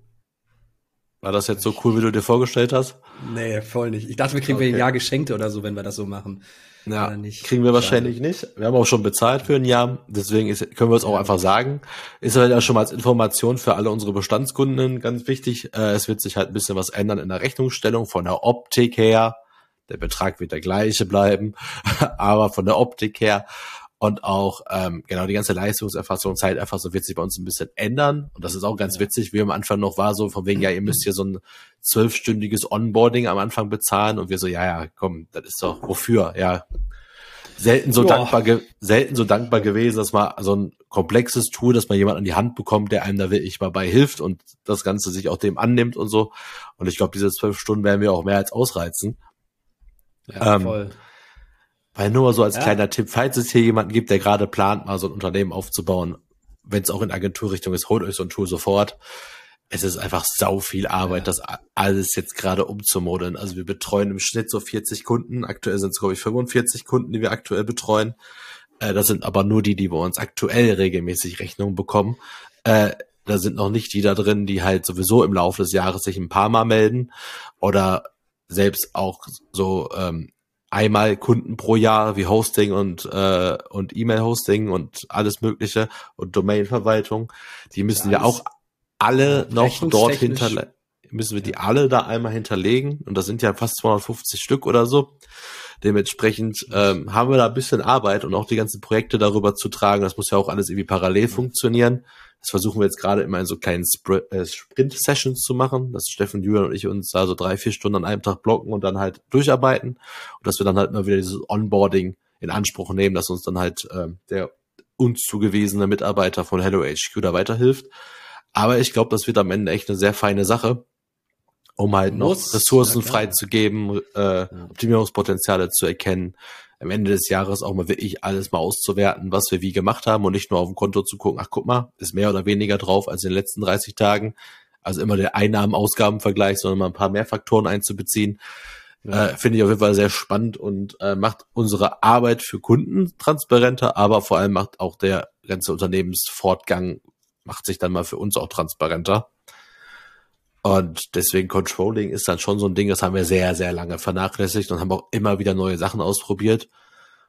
War das jetzt so cool, wie du dir vorgestellt hast? Nee, voll nicht. Ich dachte, wir kriegen okay. wir ein Jahr Geschenke oder so, wenn wir das so machen. Ja, kriegen wir wahrscheinlich nicht. Wir haben auch schon bezahlt für ein Jahr, deswegen ist, können wir es auch einfach sagen. Ist halt ja schon mal als Information für alle unsere Bestandskunden ganz wichtig. Äh, es wird sich halt ein bisschen was ändern in der Rechnungsstellung von der Optik her. Der Betrag wird der gleiche bleiben, aber von der Optik her und auch ähm, genau die ganze Leistungserfassung, Zeiterfassung wird sich bei uns ein bisschen ändern. Und das ist auch ganz ja. witzig, wie am Anfang noch war, so von wegen, ja, ihr müsst hier so ein zwölfstündiges Onboarding am Anfang bezahlen. Und wir so, ja, ja, komm, das ist doch wofür, ja. Selten so Boah. dankbar, selten so dankbar gewesen, dass man so ein komplexes Tool, dass man jemand an die Hand bekommt, der einem da wirklich mal bei hilft und das Ganze sich auch dem annimmt und so. Und ich glaube, diese zwölf Stunden werden wir auch mehr als ausreizen. Ja, ähm, voll. Weil nur mal so als ja. kleiner Tipp, falls es hier jemanden gibt, der gerade plant, mal so ein Unternehmen aufzubauen, wenn es auch in Agenturrichtung ist, holt euch so ein Tool sofort. Es ist einfach sau viel Arbeit, ja. das alles jetzt gerade umzumodeln. Also wir betreuen im Schnitt so 40 Kunden. Aktuell sind es, glaube ich, 45 Kunden, die wir aktuell betreuen. Äh, das sind aber nur die, die bei uns aktuell regelmäßig Rechnungen bekommen. Äh, da sind noch nicht die da drin, die halt sowieso im Laufe des Jahres sich ein paar Mal melden oder selbst auch so ähm, einmal Kunden pro Jahr wie Hosting und äh, und E-Mail-Hosting und alles Mögliche und Domain-Verwaltung. Die müssen ja, ja auch alle noch dort hinterlegen. Müssen wir die alle da einmal hinterlegen und das sind ja fast 250 Stück oder so. Dementsprechend ähm, haben wir da ein bisschen Arbeit und auch die ganzen Projekte darüber zu tragen. Das muss ja auch alles irgendwie parallel funktionieren. Das versuchen wir jetzt gerade immer in so kleinen äh, Sprint-Sessions zu machen, dass Steffen, Julian und ich uns da so drei, vier Stunden an einem Tag blocken und dann halt durcharbeiten. Und dass wir dann halt mal wieder dieses Onboarding in Anspruch nehmen, dass uns dann halt äh, der uns zugewiesene Mitarbeiter von Hello HQ da weiterhilft. Aber ich glaube, das wird am Ende echt eine sehr feine Sache, um halt Muss, noch Ressourcen freizugeben, äh, ja. Optimierungspotenziale zu erkennen am Ende des Jahres auch mal wirklich alles mal auszuwerten, was wir wie gemacht haben und nicht nur auf dem Konto zu gucken, ach guck mal, ist mehr oder weniger drauf als in den letzten 30 Tagen. Also immer der Einnahmen-Ausgaben-Vergleich, sondern mal ein paar mehr Faktoren einzubeziehen. Ja. Äh, Finde ich auf jeden Fall sehr spannend und äh, macht unsere Arbeit für Kunden transparenter, aber vor allem macht auch der ganze Unternehmensfortgang, macht sich dann mal für uns auch transparenter. Und deswegen Controlling ist dann schon so ein Ding, das haben wir sehr, sehr lange vernachlässigt und haben auch immer wieder neue Sachen ausprobiert.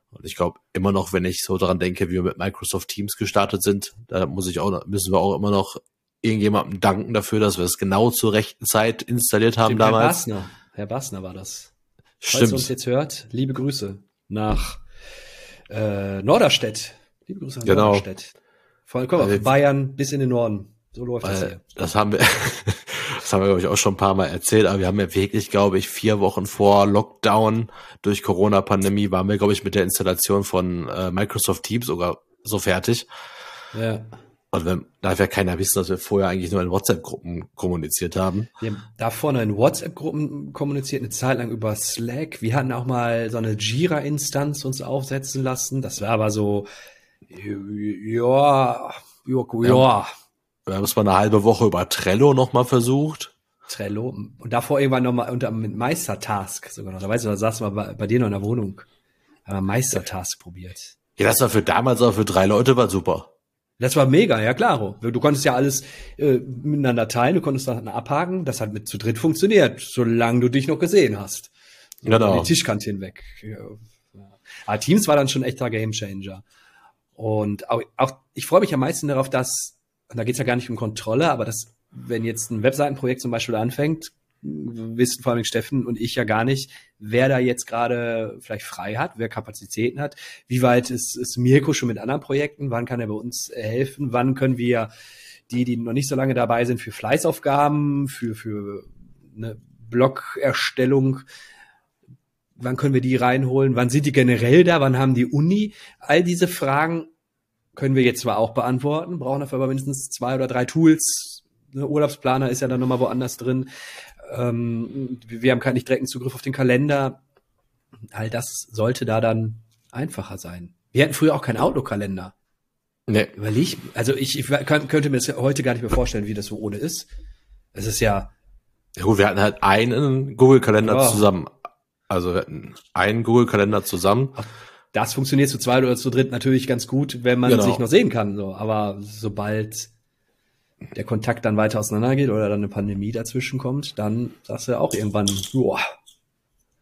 Und ich glaube immer noch, wenn ich so daran denke, wie wir mit Microsoft Teams gestartet sind, da muss ich auch, müssen wir auch immer noch irgendjemandem danken dafür, dass wir es genau zur rechten Zeit installiert haben Dem damals. Herr Bassner, Herr Bassner war das. Stimmt. Falls ihr uns jetzt hört, liebe Grüße nach äh, Norderstedt. Liebe Grüße nach genau. Norderstedt. Von, komm, also, Bayern bis in den Norden. So läuft das hier. Das haben wir, das haben wir, glaube ich, auch schon ein paar Mal erzählt, aber wir haben ja wirklich, glaube ich, vier Wochen vor Lockdown durch Corona-Pandemie waren wir, glaube ich, mit der Installation von äh, Microsoft Teams sogar so fertig. Ja. Und wenn, darf ja keiner wissen, dass wir vorher eigentlich nur in WhatsApp-Gruppen kommuniziert haben. Wir haben davor nur in WhatsApp-Gruppen kommuniziert, eine Zeit lang über Slack. Wir hatten auch mal so eine Jira-Instanz uns aufsetzen lassen. Das war aber so, ja, ja, ja. Wir haben es mal eine halbe Woche über Trello nochmal versucht. Trello. Und davor irgendwann nochmal unter mit Meistertask sogar noch. Da weißt du, da saß mal bei, bei dir noch in der Wohnung. Aber Meistertask probiert. Ja, das war für damals auch für drei Leute war super. Das war mega, ja klar. Du konntest ja alles äh, miteinander teilen, du konntest dann abhaken. Das hat mit zu dritt funktioniert, solange du dich noch gesehen hast. So genau. Die Tischkante hinweg. Ja. Aber Teams war dann schon echter Gamechanger. Und auch, auch ich freue mich am meisten darauf, dass und da geht's ja gar nicht um Kontrolle, aber das, wenn jetzt ein Webseitenprojekt zum Beispiel anfängt, wissen vor allem Steffen und ich ja gar nicht, wer da jetzt gerade vielleicht frei hat, wer Kapazitäten hat, wie weit ist, ist Mirko schon mit anderen Projekten, wann kann er bei uns helfen, wann können wir die, die noch nicht so lange dabei sind, für Fleißaufgaben, für, für eine Blog-Erstellung wann können wir die reinholen? Wann sind die generell da? Wann haben die Uni? All diese Fragen können wir jetzt zwar auch beantworten, brauchen dafür aber mindestens zwei oder drei Tools. Ne, Urlaubsplaner ist ja dann nochmal woanders drin. Ähm, wir haben keinen nicht direkten Zugriff auf den Kalender. All das sollte da dann einfacher sein. Wir hatten früher auch keinen Outlook-Kalender. Nee. Überleg, also ich, ich kann, könnte mir das heute gar nicht mehr vorstellen, wie das so ohne ist. Es ist ja. Ja gut, wir hatten halt einen Google-Kalender oh. zusammen. Also wir hatten einen Google-Kalender zusammen. Das funktioniert zu zweit oder zu dritt natürlich ganz gut, wenn man genau. sich noch sehen kann. So. Aber sobald der Kontakt dann weiter auseinandergeht oder dann eine Pandemie dazwischen kommt, dann sagst du auch irgendwann, boah.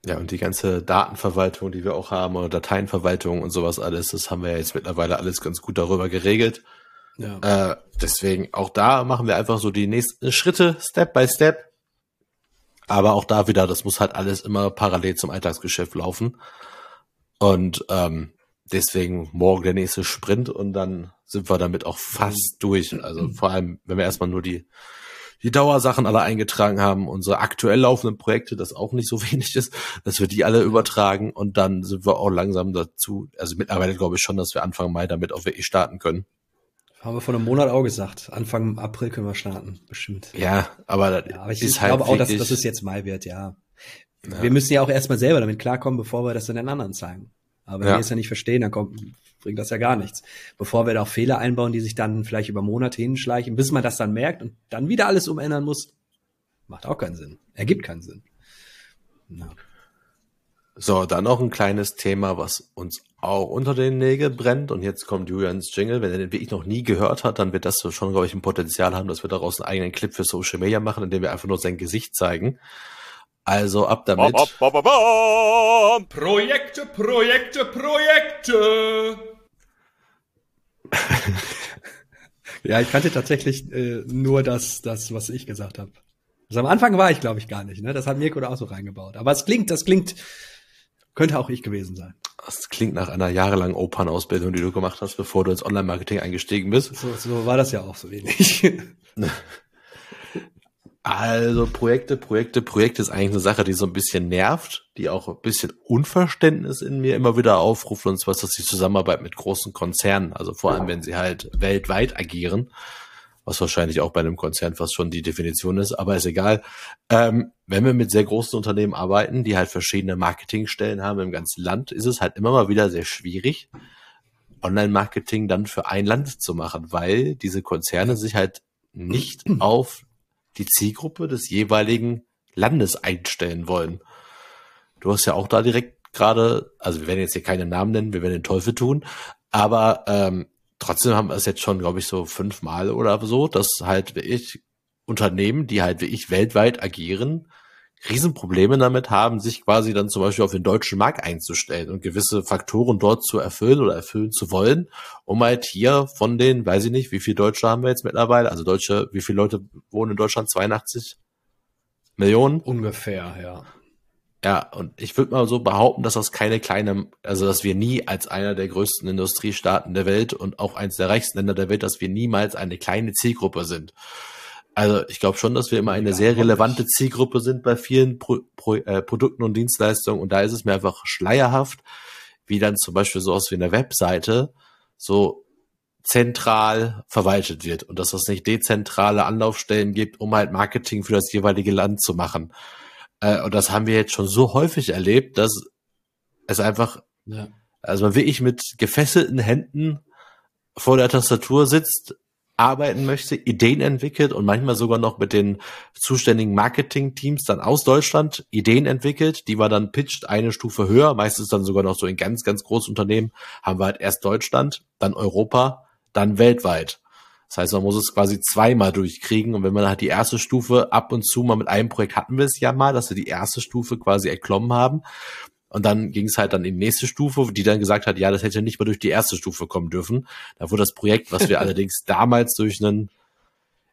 Ja, und die ganze Datenverwaltung, die wir auch haben, oder Dateienverwaltung und sowas alles, das haben wir ja jetzt mittlerweile alles ganz gut darüber geregelt. Ja. Äh, deswegen auch da machen wir einfach so die nächsten Schritte, Step by Step. Aber auch da wieder, das muss halt alles immer parallel zum Alltagsgeschäft laufen. Und ähm, deswegen morgen der nächste Sprint und dann sind wir damit auch fast durch. Also vor allem, wenn wir erstmal nur die, die Dauersachen alle eingetragen haben, unsere aktuell laufenden Projekte, das auch nicht so wenig ist, dass wir die alle übertragen und dann sind wir auch langsam dazu, also mittlerweile glaube ich schon, dass wir Anfang Mai damit auch wirklich starten können. Haben wir vor einem Monat auch gesagt. Anfang April können wir starten, bestimmt. Ja, aber, ja, aber ich, halt glaube auch, dass, dass es jetzt Mai wird, ja. Ja. Wir müssen ja auch erstmal selber damit klarkommen, bevor wir das dann den anderen zeigen. Aber wenn ja. wir es ja nicht verstehen, dann kommt, bringt das ja gar nichts. Bevor wir da auch Fehler einbauen, die sich dann vielleicht über Monate hinschleichen, bis man das dann merkt und dann wieder alles umändern muss, macht auch keinen Sinn. Ergibt keinen Sinn. Ja. So, dann noch ein kleines Thema, was uns auch unter den Nägeln brennt. Und jetzt kommt Julians Jingle. Wenn er den wirklich noch nie gehört hat, dann wird das schon, glaube ich, ein Potenzial haben, dass wir daraus einen eigenen Clip für Social Media machen, indem wir einfach nur sein Gesicht zeigen. Also ab damit. Ba, ba, ba, Projekte, Projekte, Projekte. ja, ich kannte tatsächlich äh, nur das, das, was ich gesagt habe. Also am Anfang war ich, glaube ich, gar nicht. Ne? Das hat Mirko da auch so reingebaut. Aber es klingt, das klingt, könnte auch ich gewesen sein. Das klingt nach einer jahrelangen Opernausbildung, die du gemacht hast, bevor du ins Online-Marketing eingestiegen bist. So, so war das ja auch so wenig. Also Projekte, Projekte, Projekte ist eigentlich eine Sache, die so ein bisschen nervt, die auch ein bisschen Unverständnis in mir immer wieder aufruft, und zwar ist das die Zusammenarbeit mit großen Konzernen, also vor allem, wenn sie halt weltweit agieren, was wahrscheinlich auch bei einem Konzern fast schon die Definition ist, aber ist egal. Ähm, wenn wir mit sehr großen Unternehmen arbeiten, die halt verschiedene Marketingstellen haben im ganzen Land, ist es halt immer mal wieder sehr schwierig, Online-Marketing dann für ein Land zu machen, weil diese Konzerne sich halt nicht auf die Zielgruppe des jeweiligen Landes einstellen wollen. Du hast ja auch da direkt gerade, also wir werden jetzt hier keine Namen nennen, wir werden den Teufel tun, aber ähm, trotzdem haben wir es jetzt schon, glaube ich, so fünfmal oder so, dass halt wirklich Unternehmen, die halt wirklich weltweit agieren, Riesenprobleme damit haben, sich quasi dann zum Beispiel auf den deutschen Markt einzustellen und gewisse Faktoren dort zu erfüllen oder erfüllen zu wollen, um halt hier von den, weiß ich nicht, wie viele Deutsche haben wir jetzt mittlerweile? Also Deutsche, wie viele Leute wohnen in Deutschland? 82 Millionen? Ungefähr, ja. Ja, und ich würde mal so behaupten, dass das keine kleine, also dass wir nie als einer der größten Industriestaaten der Welt und auch eins der reichsten Länder der Welt, dass wir niemals eine kleine Zielgruppe sind. Also ich glaube schon, dass wir immer eine ja, sehr relevante Zielgruppe sind bei vielen Pro, Pro, äh, Produkten und Dienstleistungen und da ist es mir einfach schleierhaft, wie dann zum Beispiel so aus wie eine Webseite so zentral verwaltet wird und dass es nicht dezentrale Anlaufstellen gibt, um halt Marketing für das jeweilige Land zu machen. Äh, und das haben wir jetzt schon so häufig erlebt, dass es einfach, ja. also man wirklich mit gefesselten Händen vor der Tastatur sitzt, arbeiten möchte, Ideen entwickelt und manchmal sogar noch mit den zuständigen Marketing-Teams dann aus Deutschland Ideen entwickelt, die man dann pitcht eine Stufe höher, meistens dann sogar noch so in ganz, ganz großen Unternehmen, haben wir halt erst Deutschland, dann Europa, dann weltweit. Das heißt, man muss es quasi zweimal durchkriegen. Und wenn man halt die erste Stufe ab und zu mal mit einem Projekt hatten wir es ja mal, dass wir die erste Stufe quasi erklommen haben und dann ging es halt dann in die nächste Stufe, die dann gesagt hat, ja, das hätte nicht mal durch die erste Stufe kommen dürfen. Da wurde das Projekt, was wir allerdings damals durch einen,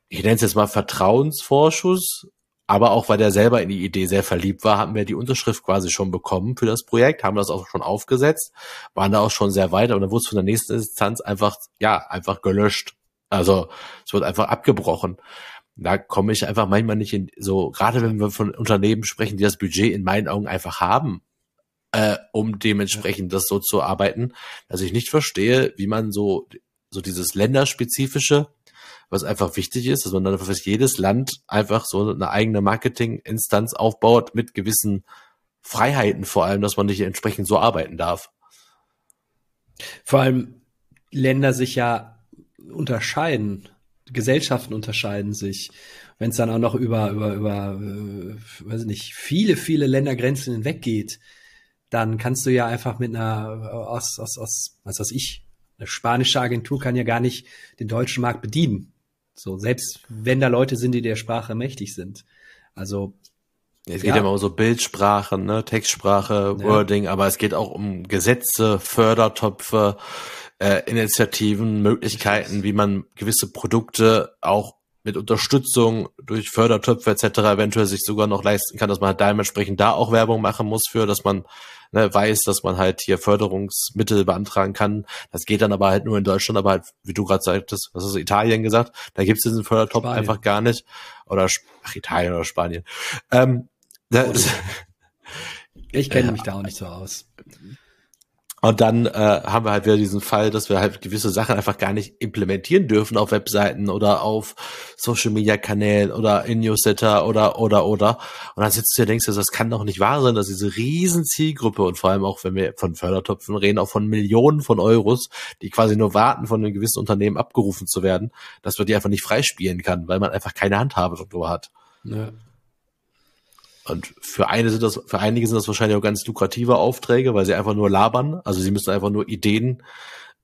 ich nenne es jetzt mal Vertrauensvorschuss, aber auch weil der selber in die Idee sehr verliebt war, haben wir die Unterschrift quasi schon bekommen für das Projekt, haben das auch schon aufgesetzt, waren da auch schon sehr weit, aber dann wurde es von der nächsten Instanz einfach, ja, einfach gelöscht. Also es wird einfach abgebrochen. Da komme ich einfach manchmal nicht in so, gerade wenn wir von Unternehmen sprechen, die das Budget in meinen Augen einfach haben, äh, um dementsprechend das so zu arbeiten, dass ich nicht verstehe, wie man so, so dieses länderspezifische, was einfach wichtig ist, dass man dann für jedes Land einfach so eine eigene Marketinginstanz aufbaut mit gewissen Freiheiten vor allem, dass man nicht entsprechend so arbeiten darf. Vor allem Länder sich ja unterscheiden, Gesellschaften unterscheiden sich. Wenn es dann auch noch über, über, über, äh, weiß ich nicht, viele, viele Ländergrenzen hinweggeht, dann kannst du ja einfach mit einer, aus, aus, aus, was weiß ich, eine spanische Agentur kann ja gar nicht den deutschen Markt bedienen. So, selbst wenn da Leute sind, die der Sprache mächtig sind. Also es geht ja immer um so Bildsprache, ne, Textsprache, ja. Wording, aber es geht auch um Gesetze, Fördertöpfe, äh, Initiativen, Möglichkeiten, wie man gewisse Produkte auch mit Unterstützung durch Fördertöpfe etc. eventuell sich sogar noch leisten kann, dass man halt dementsprechend da auch Werbung machen muss für, dass man ne, weiß, dass man halt hier Förderungsmittel beantragen kann. Das geht dann aber halt nur in Deutschland, aber halt, wie du gerade sagtest, was ist Italien gesagt, da gibt es diesen Fördertopf Spanien. einfach gar nicht. Oder ach, Italien oder Spanien. Ähm, das, ich kenne mich da auch nicht so aus. Und dann äh, haben wir halt wieder diesen Fall, dass wir halt gewisse Sachen einfach gar nicht implementieren dürfen auf Webseiten oder auf Social Media Kanälen oder in Newsletter oder oder oder. Und dann sitzt du und denkst, das kann doch nicht wahr sein, dass diese riesen Zielgruppe und vor allem auch, wenn wir von Fördertöpfen reden, auch von Millionen von Euros, die quasi nur warten, von einem gewissen Unternehmen abgerufen zu werden, dass man die einfach nicht freispielen kann, weil man einfach keine Handhabe darüber hat. Ja. Und für eine sind das, für einige sind das wahrscheinlich auch ganz lukrative Aufträge, weil sie einfach nur labern. Also sie müssen einfach nur Ideen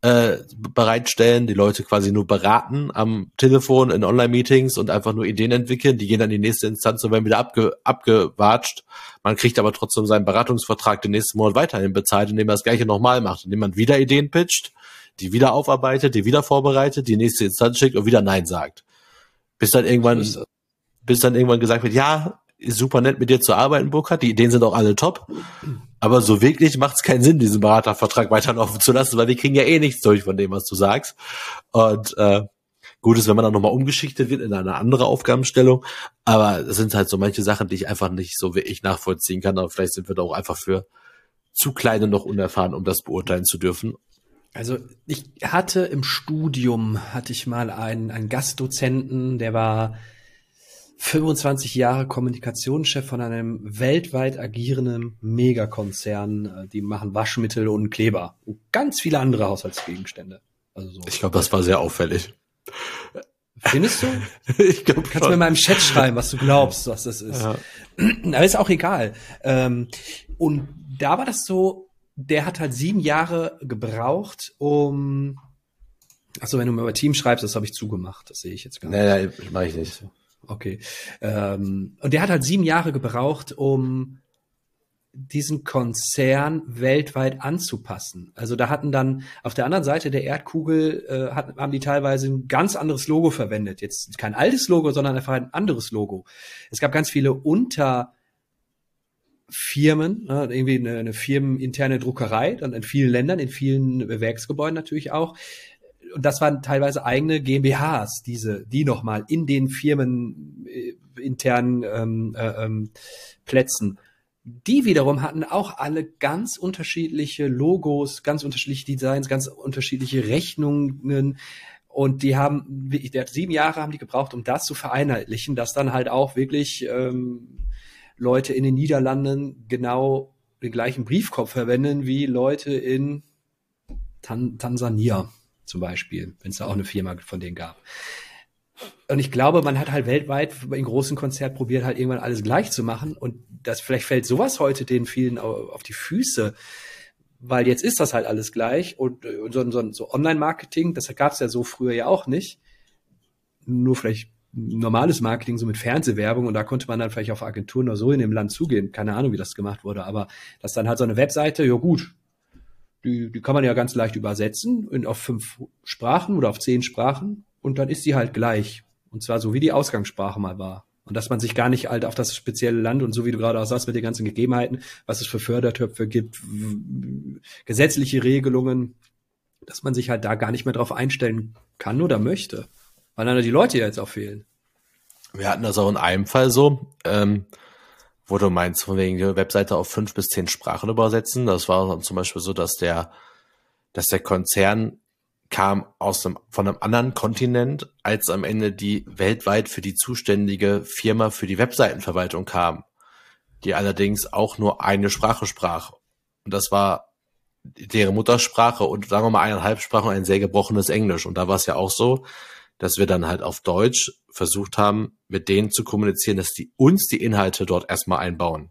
äh, bereitstellen, die Leute quasi nur beraten am Telefon in Online-Meetings und einfach nur Ideen entwickeln. Die gehen dann in die nächste Instanz und werden wieder abge, abgewatscht. Man kriegt aber trotzdem seinen Beratungsvertrag den nächsten Monat weiterhin bezahlt, indem er das gleiche nochmal macht, indem man wieder Ideen pitcht, die wieder aufarbeitet, die wieder vorbereitet, die nächste Instanz schickt und wieder Nein sagt. Bis dann irgendwann, bis dann irgendwann gesagt wird, ja, super nett mit dir zu arbeiten, Burkhard. Die Ideen sind auch alle top. Aber so wirklich macht es keinen Sinn, diesen Beratervertrag weiterlaufen zu lassen, weil wir kriegen ja eh nichts durch von dem, was du sagst. Und äh, gut ist, wenn man dann nochmal umgeschichtet wird in eine andere Aufgabenstellung. Aber es sind halt so manche Sachen, die ich einfach nicht so wie ich nachvollziehen kann. Aber vielleicht sind wir da auch einfach für zu kleine noch unerfahren, um das beurteilen zu dürfen. Also ich hatte im Studium, hatte ich mal einen, einen Gastdozenten, der war 25 Jahre Kommunikationschef von einem weltweit agierenden Megakonzern. Äh, die machen Waschmittel und Kleber und ganz viele andere Haushaltsgegenstände. Also so. Ich glaube, das war sehr auffällig. Findest du? ich glaube Kannst schon. mir mal im Chat schreiben, was du glaubst, was das ist. Ja. Aber ist auch egal. Ähm, und da war das so, der hat halt sieben Jahre gebraucht, um Achso, wenn du mir über Team schreibst, das habe ich zugemacht. Das sehe ich jetzt gar nicht. Nee, nee, mache ich nicht. Okay. Ähm, und der hat halt sieben Jahre gebraucht, um diesen Konzern weltweit anzupassen. Also da hatten dann auf der anderen Seite der Erdkugel äh, hat, haben die teilweise ein ganz anderes Logo verwendet. Jetzt kein altes Logo, sondern einfach ein anderes Logo. Es gab ganz viele Unterfirmen, ne, irgendwie eine, eine firmeninterne Druckerei, dann in vielen Ländern, in vielen Werksgebäuden natürlich auch, und das waren teilweise eigene GmbHs, diese, die nochmal in den Firmen äh, internen ähm, äh, ähm, Plätzen. Die wiederum hatten auch alle ganz unterschiedliche Logos, ganz unterschiedliche Designs, ganz unterschiedliche Rechnungen. Und die haben, der sieben Jahre haben die gebraucht, um das zu vereinheitlichen, dass dann halt auch wirklich ähm, Leute in den Niederlanden genau den gleichen Briefkopf verwenden wie Leute in Tan Tansania zum Beispiel, wenn es da auch eine Firma von denen gab. Und ich glaube, man hat halt weltweit in großen Konzert probiert, halt irgendwann alles gleich zu machen. Und das vielleicht fällt sowas heute den vielen auf die Füße, weil jetzt ist das halt alles gleich. Und, und so, so, so Online-Marketing, das gab es ja so früher ja auch nicht. Nur vielleicht normales Marketing, so mit Fernsehwerbung. Und da konnte man dann vielleicht auf Agenturen oder so in dem Land zugehen. Keine Ahnung, wie das gemacht wurde. Aber das dann halt so eine Webseite, ja gut, die, die kann man ja ganz leicht übersetzen in, auf fünf Sprachen oder auf zehn Sprachen und dann ist sie halt gleich. Und zwar so, wie die Ausgangssprache mal war. Und dass man sich gar nicht halt auf das spezielle Land und so wie du gerade auch sagst mit den ganzen Gegebenheiten, was es für Fördertöpfe gibt, gesetzliche Regelungen, dass man sich halt da gar nicht mehr drauf einstellen kann oder möchte. Weil dann die Leute ja jetzt auch fehlen. Wir hatten das auch in einem Fall so. Ähm, Wo du meinst, von wegen die Webseite auf fünf bis zehn Sprachen übersetzen. Das war zum Beispiel so, dass der, dass der Konzern kam aus einem, von einem anderen Kontinent, als am Ende die weltweit für die zuständige Firma für die Webseitenverwaltung kam, die allerdings auch nur eine Sprache sprach. Und das war deren Muttersprache und sagen wir mal eineinhalb Sprachen ein sehr gebrochenes Englisch. Und da war es ja auch so, dass wir dann halt auf Deutsch versucht haben, mit denen zu kommunizieren, dass die uns die Inhalte dort erstmal einbauen.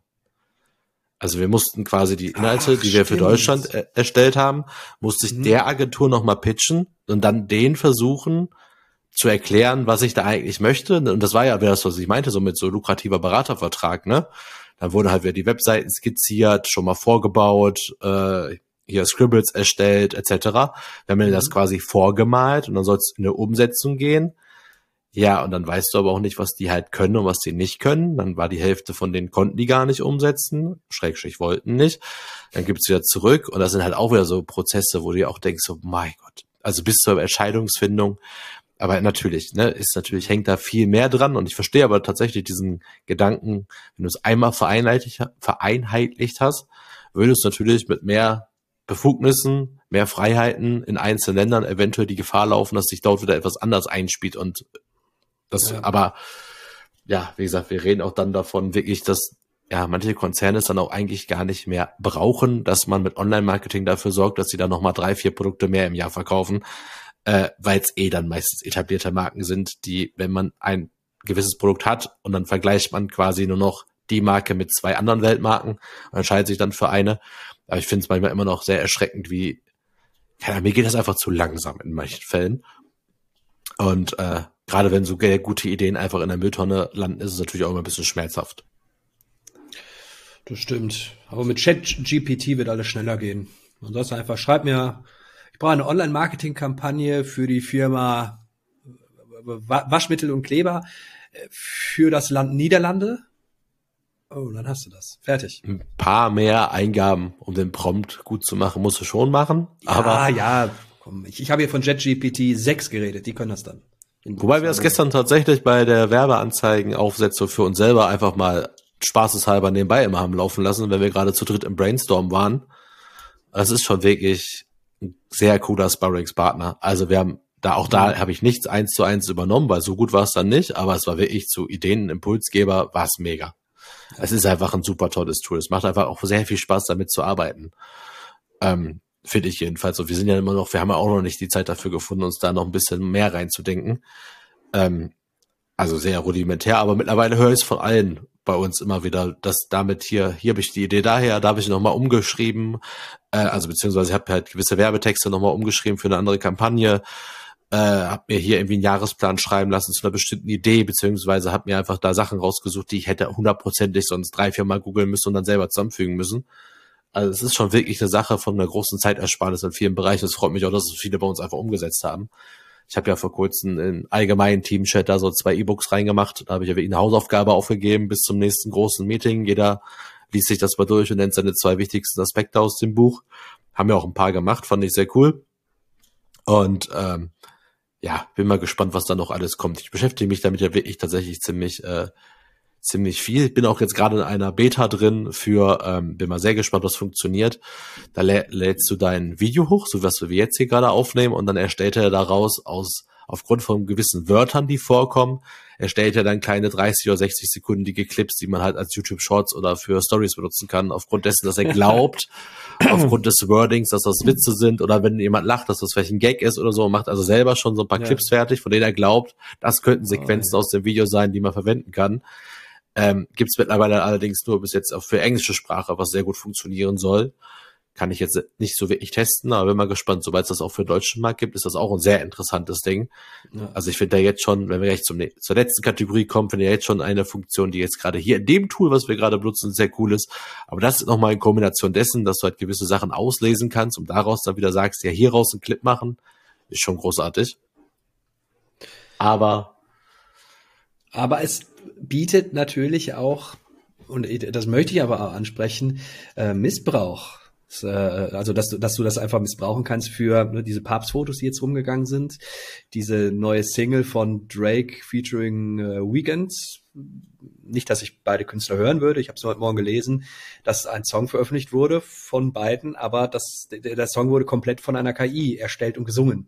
Also wir mussten quasi die Inhalte, Ach, die wir für Deutschland er erstellt haben, musste ich mhm. der Agentur nochmal pitchen und dann den versuchen zu erklären, was ich da eigentlich möchte. Und das war ja das, was ich meinte, so mit so lukrativer Beratervertrag, ne? Dann wurden halt wieder die Webseiten skizziert, schon mal vorgebaut, äh, hier Scribbles erstellt, etc. Wir haben mir das mhm. quasi vorgemalt und dann soll es in eine Umsetzung gehen. Ja, und dann weißt du aber auch nicht, was die halt können und was die nicht können. Dann war die Hälfte von denen konnten die gar nicht umsetzen, Schrägstrich wollten nicht. Dann gibt's wieder zurück und das sind halt auch wieder so Prozesse, wo du dir auch denkst, so, mein Gott, also bis zur Entscheidungsfindung. Aber natürlich, ne, ist natürlich, hängt da viel mehr dran und ich verstehe aber tatsächlich diesen Gedanken, wenn du es einmal vereinheitlicht, vereinheitlicht hast, würdest du natürlich mit mehr Befugnissen, mehr Freiheiten in einzelnen Ländern eventuell die Gefahr laufen, dass sich dort wieder etwas anders einspielt und das, ja. aber ja, wie gesagt, wir reden auch dann davon wirklich, dass ja, manche Konzerne es dann auch eigentlich gar nicht mehr brauchen, dass man mit Online-Marketing dafür sorgt, dass sie dann nochmal drei, vier Produkte mehr im Jahr verkaufen, äh, weil es eh dann meistens etablierte Marken sind, die, wenn man ein gewisses Produkt hat und dann vergleicht man quasi nur noch die Marke mit zwei anderen Weltmarken und entscheidet sich dann für eine, aber ich finde es manchmal immer noch sehr erschreckend, wie, ja, mir geht das einfach zu langsam in manchen Fällen. Und äh, gerade wenn so gute Ideen einfach in der Mülltonne landen, ist es natürlich auch immer ein bisschen schmerzhaft. Das stimmt. Aber mit Chat-GPT wird alles schneller gehen. Ansonsten einfach, schreib mir, ich brauche eine Online-Marketing-Kampagne für die Firma Waschmittel und Kleber äh, für das Land Niederlande. Oh, dann hast du das. Fertig. Ein paar mehr Eingaben, um den Prompt gut zu machen, musst du schon machen. Ja, aber ja, komm, ich, ich habe hier von JetGPT 6 geredet, die können das dann. Wobei wir das gestern tatsächlich bei der Werbeanzeigenaufsetzung für uns selber einfach mal spaßeshalber nebenbei immer haben laufen lassen, wenn wir gerade zu dritt im Brainstorm waren. Das ist schon wirklich ein sehr cooler Sparringspartner. Also wir haben da auch da mhm. habe ich nichts eins zu eins übernommen, weil so gut war es dann nicht, aber es war wirklich zu Ideen, Impulsgeber, war es mega. Es ist einfach ein super tolles Tool. Es macht einfach auch sehr viel Spaß, damit zu arbeiten. Ähm, Finde ich jedenfalls. Und wir sind ja immer noch, wir haben ja auch noch nicht die Zeit dafür gefunden, uns da noch ein bisschen mehr reinzudenken. Ähm, also sehr rudimentär, aber mittlerweile höre ich es von allen bei uns immer wieder, dass damit hier, hier habe ich die Idee daher, da habe ich nochmal umgeschrieben, äh, also beziehungsweise ich habe halt gewisse Werbetexte nochmal umgeschrieben für eine andere Kampagne äh, habe mir hier irgendwie einen Jahresplan schreiben lassen zu einer bestimmten Idee, beziehungsweise habe mir einfach da Sachen rausgesucht, die ich hätte hundertprozentig sonst drei, vier Mal googeln müssen und dann selber zusammenfügen müssen. Also es ist schon wirklich eine Sache von einer großen Zeitersparnis in vielen Bereichen. Es freut mich auch, dass es viele bei uns einfach umgesetzt haben. Ich habe ja vor kurzem in allgemeinen Teamchat da so zwei E-Books reingemacht. Da habe ich ja wirklich eine Hausaufgabe aufgegeben bis zum nächsten großen Meeting. Jeder liest sich das mal durch und nennt seine zwei wichtigsten Aspekte aus dem Buch. Haben ja auch ein paar gemacht, fand ich sehr cool. Und ähm, ja, bin mal gespannt, was da noch alles kommt. Ich beschäftige mich damit ja wirklich tatsächlich ziemlich, äh, ziemlich viel. Bin auch jetzt gerade in einer Beta drin für, ähm, bin mal sehr gespannt, was funktioniert. Da lä lädst du dein Video hoch, so was wir jetzt hier gerade aufnehmen, und dann erstellt er daraus aus aufgrund von gewissen Wörtern, die vorkommen, erstellt er dann kleine 30 oder 60 sekundige Clips, die man halt als YouTube Shorts oder für Stories benutzen kann, aufgrund dessen, dass er glaubt, aufgrund des Wordings, dass das Witze sind oder wenn jemand lacht, dass das vielleicht ein Gag ist oder so, macht also selber schon so ein paar ja. Clips fertig, von denen er glaubt, das könnten Sequenzen oh, ja. aus dem Video sein, die man verwenden kann. Ähm, Gibt es mittlerweile allerdings nur bis jetzt auch für englische Sprache, was sehr gut funktionieren soll. Kann ich jetzt nicht so wirklich testen, aber bin mal gespannt. Sobald es das auch für den deutschen Markt gibt, ist das auch ein sehr interessantes Ding. Ja. Also ich finde da jetzt schon, wenn wir gleich zum, zur letzten Kategorie kommen, finde ich jetzt schon eine Funktion, die jetzt gerade hier in dem Tool, was wir gerade benutzen, sehr cool ist. Aber das ist nochmal in Kombination dessen, dass du halt gewisse Sachen auslesen kannst und daraus dann wieder sagst, ja, hier raus einen Clip machen, ist schon großartig. Aber aber es bietet natürlich auch, und das möchte ich aber auch ansprechen, äh, Missbrauch Das, äh, also, dass du, dass du das einfach missbrauchen kannst für ne, diese Papstfotos, die jetzt rumgegangen sind. Diese neue Single von Drake featuring äh, Weekends. Nicht, dass ich beide Künstler hören würde. Ich habe es heute Morgen gelesen, dass ein Song veröffentlicht wurde von beiden, aber das, der, der Song wurde komplett von einer KI erstellt und gesungen.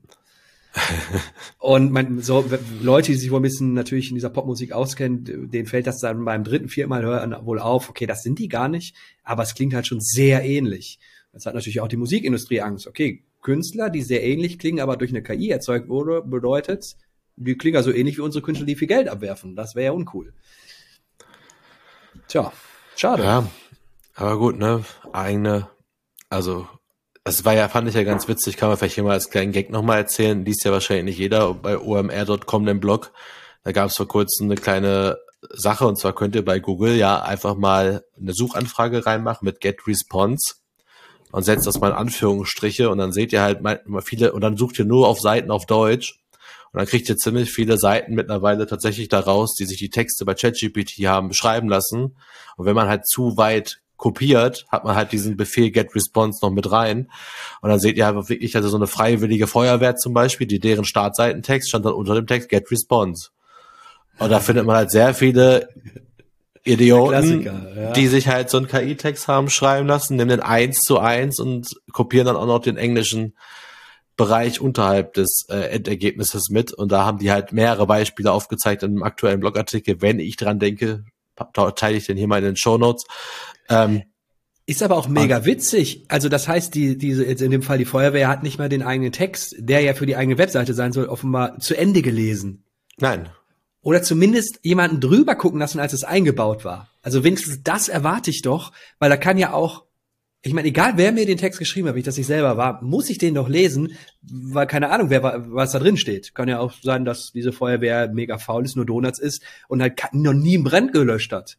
und man, so Leute, die sich wohl ein bisschen natürlich in dieser Popmusik auskennen, denen fällt das dann beim dritten, vierten Mal hören wohl auf, okay, das sind die gar nicht, aber es klingt halt schon sehr ähnlich. Jetzt hat natürlich auch die Musikindustrie Angst. Okay, Künstler, die sehr ähnlich klingen, aber durch eine KI erzeugt wurde, bedeutet, die klingen also ähnlich wie unsere Künstler, die viel Geld abwerfen. Das wäre ja uncool. Tja, schade. Ja, aber gut, ne? Eigene, also das war ja, fand ich ja ganz witzig, kann man vielleicht hier mal als kleinen Gag nochmal erzählen. Liest ja wahrscheinlich nicht jeder bei omr.com den Blog. Da gab es vor kurzem eine kleine Sache und zwar könnt ihr bei Google ja einfach mal eine Suchanfrage reinmachen mit Get Response und setzt das mal in Anführungsstriche und dann seht ihr halt mal viele und dann sucht ihr nur auf Seiten auf Deutsch und dann kriegt ihr ziemlich viele Seiten mittlerweile tatsächlich daraus, die sich die Texte bei ChatGPT haben beschreiben lassen und wenn man halt zu weit kopiert, hat man halt diesen Befehl get response noch mit rein. Und dann seht ihr halt wirklich also so eine freiwillige Feuerwehr zum Beispiel, die deren Startseitentext stand dann unter dem Text get response. Und da findet man halt sehr viele Idioten, ja. die sich halt so einen KI-Text haben schreiben lassen, nehmen den eins zu eins und kopieren dann auch noch den englischen Bereich unterhalb des äh, Endergebnisses mit. Und da haben die halt mehrere Beispiele aufgezeigt in einem aktuellen Blogartikel. Wenn ich dran denke, teile ich den hier mal in den Show Notes. Ähm, ist aber auch mega witzig. Also das heißt, die, diese, jetzt in dem Fall die Feuerwehr hat nicht mal den eigenen Text, der ja für die eigene Webseite sein soll, offenbar zu Ende gelesen. Nein. Oder zumindest jemanden drüber gucken lassen, als es eingebaut war. Also wenigstens das erwarte ich doch, weil da kann ja auch ich meine, egal wer mir den Text geschrieben hat, wie ich das nicht selber war, muss ich den doch lesen, weil keine Ahnung, wer was da drin steht. Kann ja auch sein, dass diese Feuerwehr mega faul ist, nur Donuts ist und halt noch nie einen Brand gelöscht hat.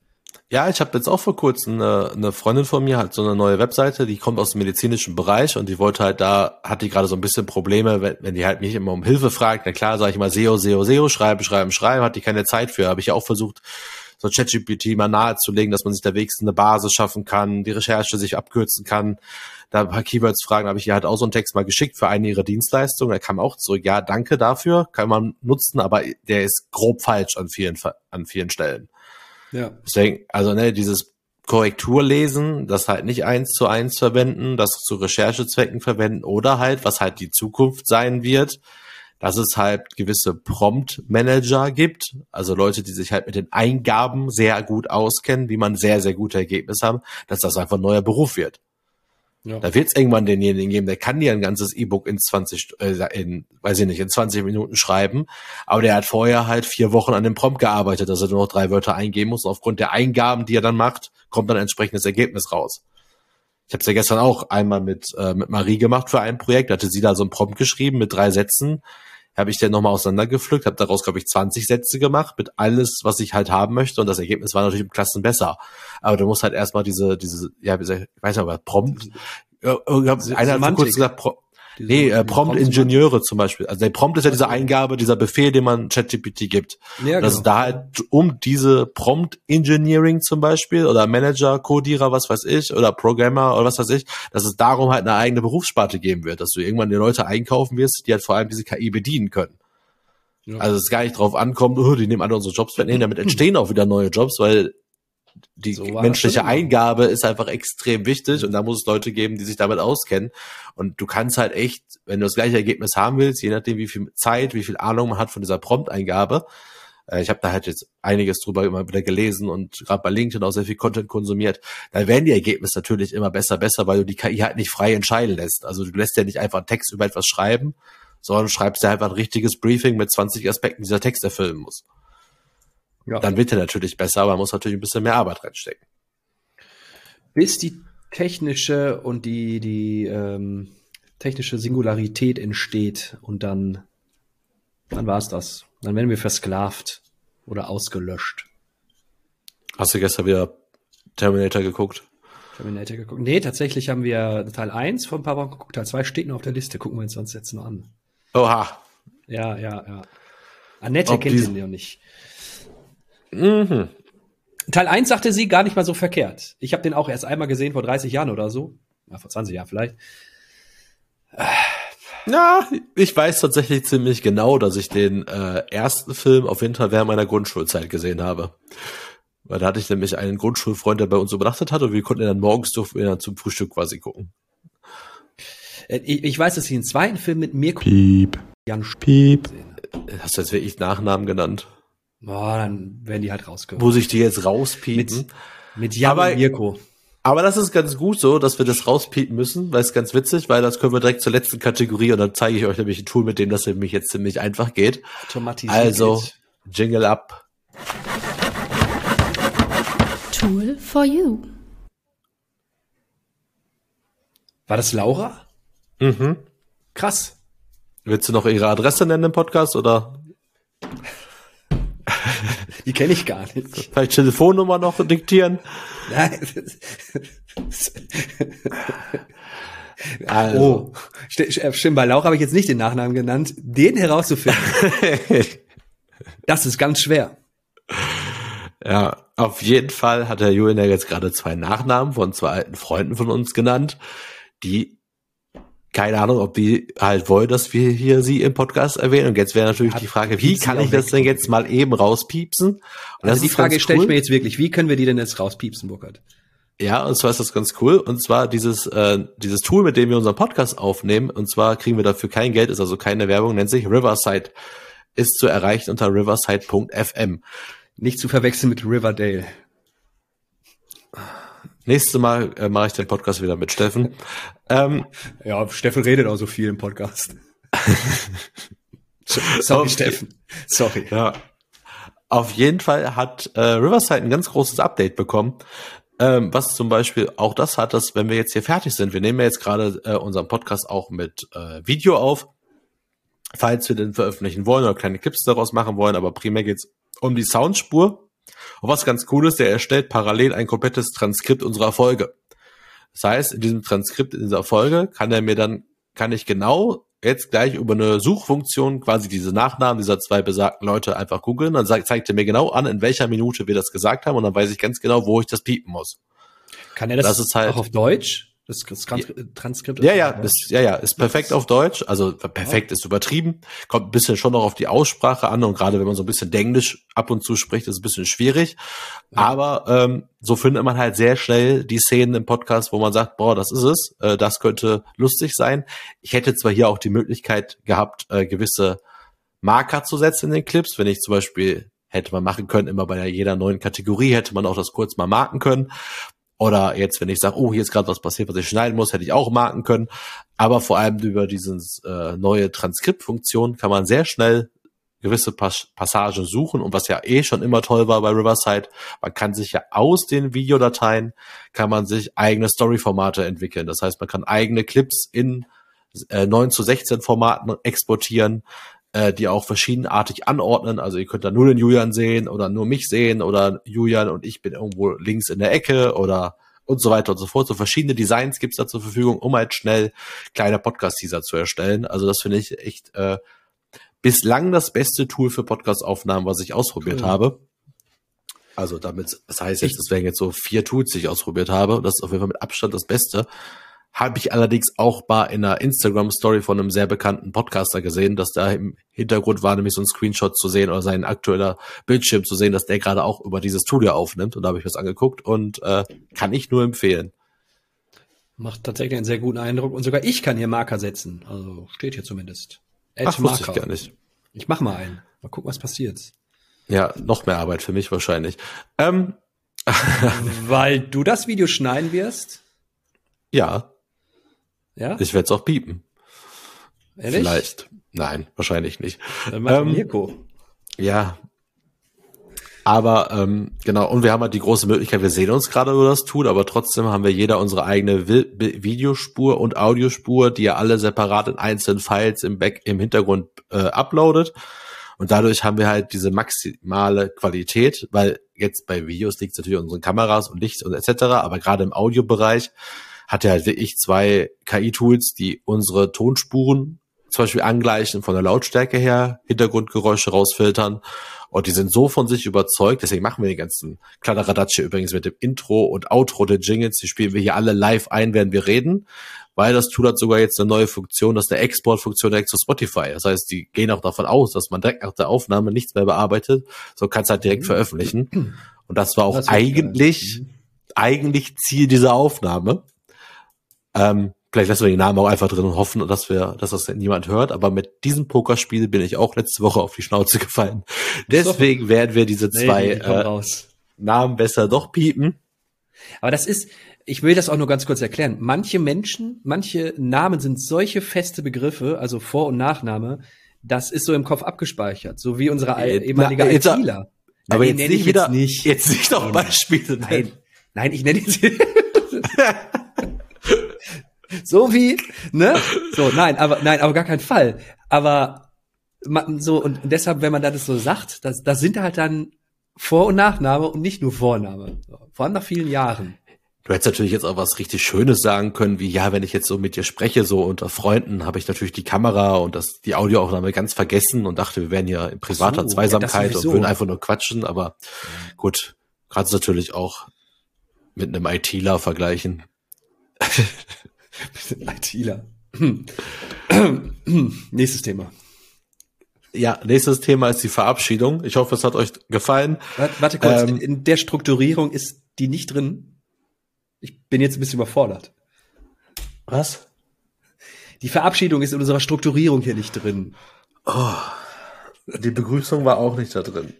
Ja, ich habe jetzt auch vor kurzem eine, eine Freundin von mir, hat so eine neue Webseite, die kommt aus dem medizinischen Bereich und die wollte halt da, hat die gerade so ein bisschen Probleme, wenn, wenn die halt mich immer um Hilfe fragt. Na klar, sage ich mal SEO, SEO, SEO, schreiben, schreiben, schreiben, hat die keine Zeit für. Habe ich ja auch versucht, so ChatGPT mal nahezulegen, dass man sich da wenigstens eine Basis schaffen kann, die Recherche sich abkürzen kann. Da ein paar Keywords fragen, habe ich ihr halt auch so einen Text mal geschickt für eine ihrer Dienstleistungen. Er kam auch zurück, ja, danke dafür, kann man nutzen, aber der ist grob falsch an vielen, an vielen Stellen. Ja. Deswegen, also ne, dieses Korrekturlesen, das halt nicht eins zu eins verwenden, das zu Recherchezwecken verwenden oder halt, was halt die Zukunft sein wird, dass es halt gewisse Prompt-Manager gibt, also Leute, die sich halt mit den Eingaben sehr gut auskennen, wie man sehr, sehr gute Ergebnisse haben, dass das einfach ein neuer Beruf wird. Ja. Da wird es irgendwann denjenigen geben, der kann dir ein ganzes E-Book in 20, äh, in, weiß ich nicht, in 20 Minuten schreiben, aber der hat vorher halt vier Wochen an dem Prompt gearbeitet, dass er nur noch drei Wörter eingeben muss. Und aufgrund der Eingaben, die er dann macht, kommt dann ein entsprechendes Ergebnis raus. Ich habe es ja gestern auch einmal mit, äh, mit Marie gemacht für ein Projekt, da hatte sie da so ein Prompt geschrieben mit drei Sätzen habe ich den nochmal auseinandergepflückt, habe daraus, glaube ich, 20 Sätze gemacht mit alles, was ich halt haben möchte und das Ergebnis war natürlich im Klassen besser. Aber du musst halt erstmal diese, diese, ja, ich weiß nicht, aber Prompt, einer hat kurz gesagt, Nee, äh, Prompt-Ingenieure zum Beispiel. Also der Prompt ist ja diese Eingabe, dieser Befehl, den man ChatGPT gibt. Ja, genau. Also da halt um diese Prompt-Engineering zum Beispiel oder Manager, Codierer, was weiß ich, oder Programmer oder was weiß ich, dass es darum halt eine eigene Berufssparte geben wird, dass du irgendwann die Leute einkaufen wirst, die halt vor allem diese KI bedienen können. Ja. Also es gar nicht drauf ankommt, oh, die nehmen alle unsere Jobs weg. Nee, damit entstehen auch wieder neue Jobs, weil die so menschliche Eingabe ist einfach extrem wichtig und da muss es Leute geben, die sich damit auskennen. Und du kannst halt echt, wenn du das gleiche Ergebnis haben willst, je nachdem wie viel Zeit, wie viel Ahnung man hat von dieser Prompt-Eingabe, äh, ich habe da halt jetzt einiges drüber immer wieder gelesen und gerade bei LinkedIn auch sehr viel Content konsumiert. Da werden die Ergebnisse natürlich immer besser, besser, weil du die KI halt nicht frei entscheiden lässt. Also du lässt ja nicht einfach einen Text über etwas schreiben, sondern schreibst ja einfach ein richtiges Briefing mit 20 Aspekten, die dieser Text erfüllen muss. Ja. Dann wird er natürlich besser, aber man muss natürlich ein bisschen mehr Arbeit reinstecken. Bis die technische und die, die ähm, technische Singularität entsteht und dann, dann war es das. Dann werden wir versklavt oder ausgelöscht. Hast du gestern wieder Terminator geguckt? Terminator geguckt. Nee, tatsächlich haben wir Teil 1 vor ein paar Wochen geguckt. Teil 2 steht noch auf der Liste. Gucken wir uns sonst jetzt noch an. Oha. Ja, ja, ja. Annette Ob kennt ihn ja nicht. Mhm. Teil 1 sagte sie gar nicht mal so verkehrt. Ich habe den auch erst einmal gesehen vor 30 Jahren oder so. Ja, vor 20 Jahren vielleicht. Ja, ich weiß tatsächlich ziemlich genau, dass ich den äh, ersten Film auf jeden Fall während meiner Grundschulzeit gesehen habe. Weil da hatte ich nämlich einen Grundschulfreund, der bei uns übernachtet hat und wir konnten ihn dann morgens durften wir dann zum Frühstück quasi gucken. Äh, Ich, ich weiß, dass ich den zweiten Film mit Mirko Piep. Jan Piep. Hast du jetzt wirklich Nachnamen genannt? Boah, dann werden die halt rausgehört. Muss ich die jetzt rauspiepen? Mit Jan Aber- und Mirko. Aber das ist ganz gut so, dass wir das rauspiepen müssen, weil es ganz witzig, weil das können wir direkt zur letzten Kategorie und dann zeige ich euch nämlich ein Tool, mit dem das nämlich jetzt ziemlich einfach geht. Automatisiert. Also. Jingle up. Tool for you. War das Laura? Mhm. Krass. Willst du noch ihre Adresse nennen im Podcast oder Die kenne ich gar nicht. vielleicht Telefonnummer noch diktieren? Nein. Also. Oh, bei Laura habe ich jetzt nicht den Nachnamen genannt. Den herauszufinden, das ist ganz schwer. Ja, auf jeden Fall hat der Julian ja jetzt gerade zwei Nachnamen von zwei alten Freunden von uns genannt, die keine Ahnung, ob die halt wollen, dass wir hier sie im Podcast erwähnen. Und jetzt wäre natürlich Ja, die Frage, wie kann ich das denn jetzt mal eben rauspiepsen? Und Also die Frage stelle ich cool. mir jetzt wirklich, wie können wir die denn jetzt rauspiepsen, Burkhard? Ja, und zwar ist das ganz cool. Und zwar dieses, äh, dieses Tool, mit dem wir unseren Podcast aufnehmen, und zwar kriegen wir dafür kein Geld, ist also keine Werbung, nennt sich Riverside. Ist zu erreichen unter riverside.fm. Nicht zu verwechseln mit Riverdale. Nächstes Mal äh, mache ich den Podcast wieder mit Steffen. Ähm, Ja, Steffen redet auch so viel im Podcast. Sorry. Steffen. Sorry. Ja. Auf jeden Fall hat äh, Riverside ein ganz großes Update bekommen, ähm, was zum Beispiel auch das hat, dass wenn wir jetzt hier fertig sind, wir nehmen ja jetzt gerade äh, unseren Podcast auch mit äh, Video auf, falls wir den veröffentlichen wollen oder kleine Clips daraus machen wollen, aber primär geht's um die Soundspur. Und was ganz cool ist, der erstellt parallel ein komplettes Transkript unserer Folge. Das heißt, in diesem Transkript in dieser Folge kann er mir dann, kann ich genau jetzt gleich über eine Suchfunktion quasi diese Nachnamen dieser zwei besagten Leute einfach googeln. Dann zeigt er mir genau an, in welcher Minute wir das gesagt haben und dann weiß ich ganz genau, wo ich das piepen muss. Kann er das, Das ist halt- auch auf Deutsch? Das, das Trans Transkript? Ja, ja, ist, ja, ja, ist perfekt auf Deutsch. Also perfekt ist übertrieben. Kommt ein bisschen schon noch auf die Aussprache an und gerade wenn man so ein bisschen Denglisch ab und zu spricht, ist es ein bisschen schwierig. Aber ähm, so findet man halt sehr schnell die Szenen im Podcast, wo man sagt, boah, das ist es, äh, das könnte lustig sein. Ich hätte zwar hier auch die Möglichkeit gehabt, äh, gewisse Marker zu setzen in den Clips, wenn ich zum Beispiel hätte man machen können, immer bei jeder neuen Kategorie hätte man auch das kurz mal marken können. Oder jetzt, wenn ich sage, oh, hier ist gerade was passiert, was ich schneiden muss, hätte ich auch marken können. Aber vor allem über diese äh, neue Transkriptfunktion kann man sehr schnell gewisse Pas Passagen suchen. Und was ja eh schon immer toll war bei Riverside, man kann sich ja aus den Videodateien, kann man sich eigene Story-Formate entwickeln. Das heißt, man kann eigene Clips in äh, 9 zu 16 Formaten exportieren, äh, die auch verschiedenartig anordnen. Also ihr könnt da nur den Julian sehen oder nur mich sehen oder Julian und ich bin irgendwo links in der Ecke oder und so weiter und so fort. So verschiedene Designs gibt's da zur Verfügung, um halt schnell kleine Podcast-Teaser zu erstellen. Also das finde ich echt äh, bislang das beste Tool für Podcast-Aufnahmen, was ich ausprobiert Cool. habe. Also damit, das heißt jetzt, Ich- das wären jetzt so vier Tools, die ich ausprobiert habe. Das ist auf jeden Fall mit Abstand das Beste. Habe ich allerdings auch mal in einer Instagram-Story von einem sehr bekannten Podcaster gesehen, dass da im Hintergrund war nämlich so ein Screenshot zu sehen oder sein aktueller Bildschirm zu sehen, dass der gerade auch über dieses Studio aufnimmt. Und da habe ich was angeguckt und äh, kann ich nur empfehlen. Macht tatsächlich einen sehr guten Eindruck. Und sogar ich kann hier Marker setzen. Also steht hier zumindest. Ach, wusste ich gar nicht. Ich mach mal einen. Mal gucken, was passiert. Ja, noch mehr Arbeit für mich wahrscheinlich. Ähm, Weil du das Video schneiden wirst. ja, Ja? ich werde es auch piepen. Ehrlich? Vielleicht. Nein, wahrscheinlich nicht. Dann mach Ähm, Mirko. Ja. Aber ähm, genau, und wir haben halt die große Möglichkeit, wir sehen uns gerade, wo das tut, aber trotzdem haben wir jeder unsere eigene Videospur und Audiospur, die ihr alle separat in einzelnen Files im Back im Hintergrund äh, uploadet. Und dadurch haben wir halt diese maximale Qualität, weil jetzt bei Videos liegt es natürlich an unseren Kameras und Licht und etc., aber gerade im Audiobereich hat er halt wirklich zwei KI-Tools, die unsere Tonspuren zum Beispiel angleichen von der Lautstärke her, Hintergrundgeräusche rausfiltern. Und die sind so von sich überzeugt, deswegen machen wir den ganzen Kladderadatsch übrigens mit dem Intro und Outro der Jingles. Die spielen wir hier alle live ein, während wir reden, weil das Tool hat sogar jetzt eine neue Funktion, das ist eine Exportfunktion direkt zu Spotify. Das heißt, die gehen auch davon aus, dass man direkt nach der Aufnahme nichts mehr bearbeitet, so kann es halt direkt veröffentlichen. Und das war auch Das eigentlich, geil. eigentlich Ziel dieser Aufnahme. Ähm, vielleicht lassen wir den Namen auch einfach drin und hoffen, dass wir, dass das niemand hört. Aber mit diesem Pokerspiel bin ich auch letzte Woche auf die Schnauze gefallen. Deswegen werden wir diese Nee, zwei kommen äh. Namen besser doch piepen. Aber das ist, ich will das auch nur ganz kurz erklären. Manche Menschen, manche Namen sind solche feste Begriffe, also Vor- und Nachname, das ist so im Kopf abgespeichert, so wie unsere Äh, ehemalige na, jetzt- ITler. Aber Nein, jetzt nicht wieder, jetzt nicht. jetzt nicht noch Beispiele. Nein, nein, ich nenne jetzt so wie, ne? So, nein, aber nein, aber gar kein Fall. Aber so und deshalb, wenn man das so sagt, das, das sind halt dann Vor- und Nachname und nicht nur Vorname. Vor allem nach vielen Jahren. Du hättest natürlich jetzt auch was richtig Schönes sagen können, wie ja, wenn ich jetzt so mit dir spreche, so unter Freunden, habe ich natürlich die Kamera und das, die Audioaufnahme ganz vergessen und dachte, wir wären ja in privater so, Zweisamkeit ja, und würden einfach nur quatschen, aber gut, gerade natürlich auch mit einem ITler vergleichen. ITler. Nächstes Thema. Ja, nächstes Thema ist die Verabschiedung. Ich hoffe, es hat euch gefallen. Warte, warte kurz, Ähm, in, der Strukturierung ist die nicht drin. Ich bin jetzt ein bisschen überfordert. Was? Die Verabschiedung ist in unserer Strukturierung hier nicht drin. Die Begrüßung war auch nicht da drin.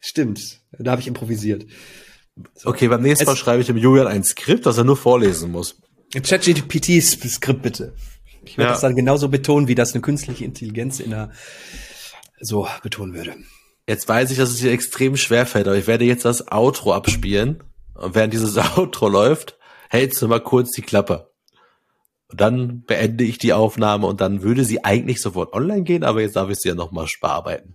Stimmt. Da habe ich improvisiert. Okay, beim nächsten Es- Mal schreibe ich dem Julian ein Skript, das er nur vorlesen muss. ChatGPT-Skript bitte. Ich werde Ja. das dann genauso betonen, wie das eine künstliche Intelligenz in einer so betonen würde. Jetzt weiß ich, dass es dir extrem schwer fällt, aber ich werde jetzt das Outro abspielen. Und während dieses Outro läuft, hältst du mal kurz die Klappe. Und dann beende ich die Aufnahme und dann würde sie eigentlich sofort online gehen, aber jetzt darf ich sie ja nochmal bearbeiten.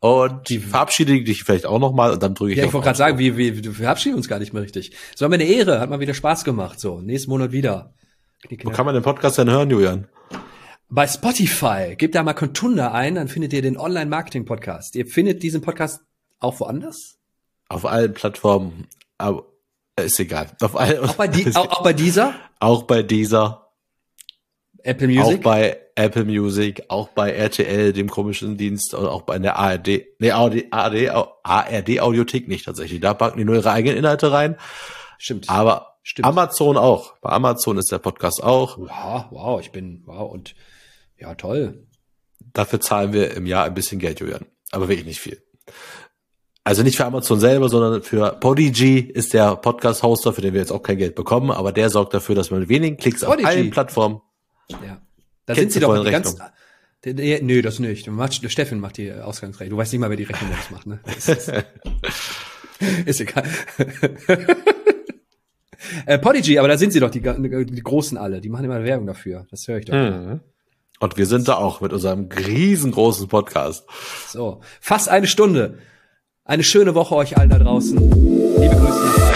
Und die verabschiede dich vielleicht auch nochmal und dann drücke ich Ja, ich wollte gerade sagen, wir, wir, wir verabschieden uns gar nicht mehr richtig. Es war mir eine Ehre, hat mal wieder Spaß gemacht. So, nächsten Monat wieder. Wo kann man den Podcast denn hören, Julian? Bei Spotify, gebt da mal Contunda ein, dann findet ihr den Online-Marketing-Podcast. Ihr findet diesen Podcast auch woanders? Auf allen Plattformen, aber äh, ist egal. Auf allen, Auch bei, die, auch, auch bei dieser? auch bei dieser, Apple auch Music? bei Apple Music, auch bei RTL, dem komischen Dienst, oder auch bei der ARD, nee, ARD, ARD, ARD Audiothek nicht tatsächlich. Da packen die nur ihre eigenen Inhalte rein. Stimmt. Aber Stimmt. Amazon auch. Bei Amazon ist der Podcast auch. Wow, wow, ich bin, wow, und ja, toll. Dafür zahlen wir im Jahr ein bisschen Geld, Julian. Aber wirklich nicht viel. Also nicht für Amazon selber, sondern für Podigy ist der Podcast-Hoster, für den wir jetzt auch kein Geld bekommen, aber der sorgt dafür, dass man mit wenigen Klicks auf Podigy. allen Plattformen. Ja. Da Kennst sind sie doch die ganz. Rechnung? Der- Nö, das nicht. Macht, Steffen macht die Ausgangsrechnung. Du weißt nicht mal, wer die Rechnung jetzt macht, ne? Ist, ist, ist egal. äh, Podigy, aber da sind sie doch, die, die Großen alle. Die machen immer Werbung dafür. Das höre ich doch. Mhm. Und wir sind da auch mit unserem riesengroßen Podcast. So. Fast eine Stunde. Eine schöne Woche euch allen da draußen. Liebe Grüße nach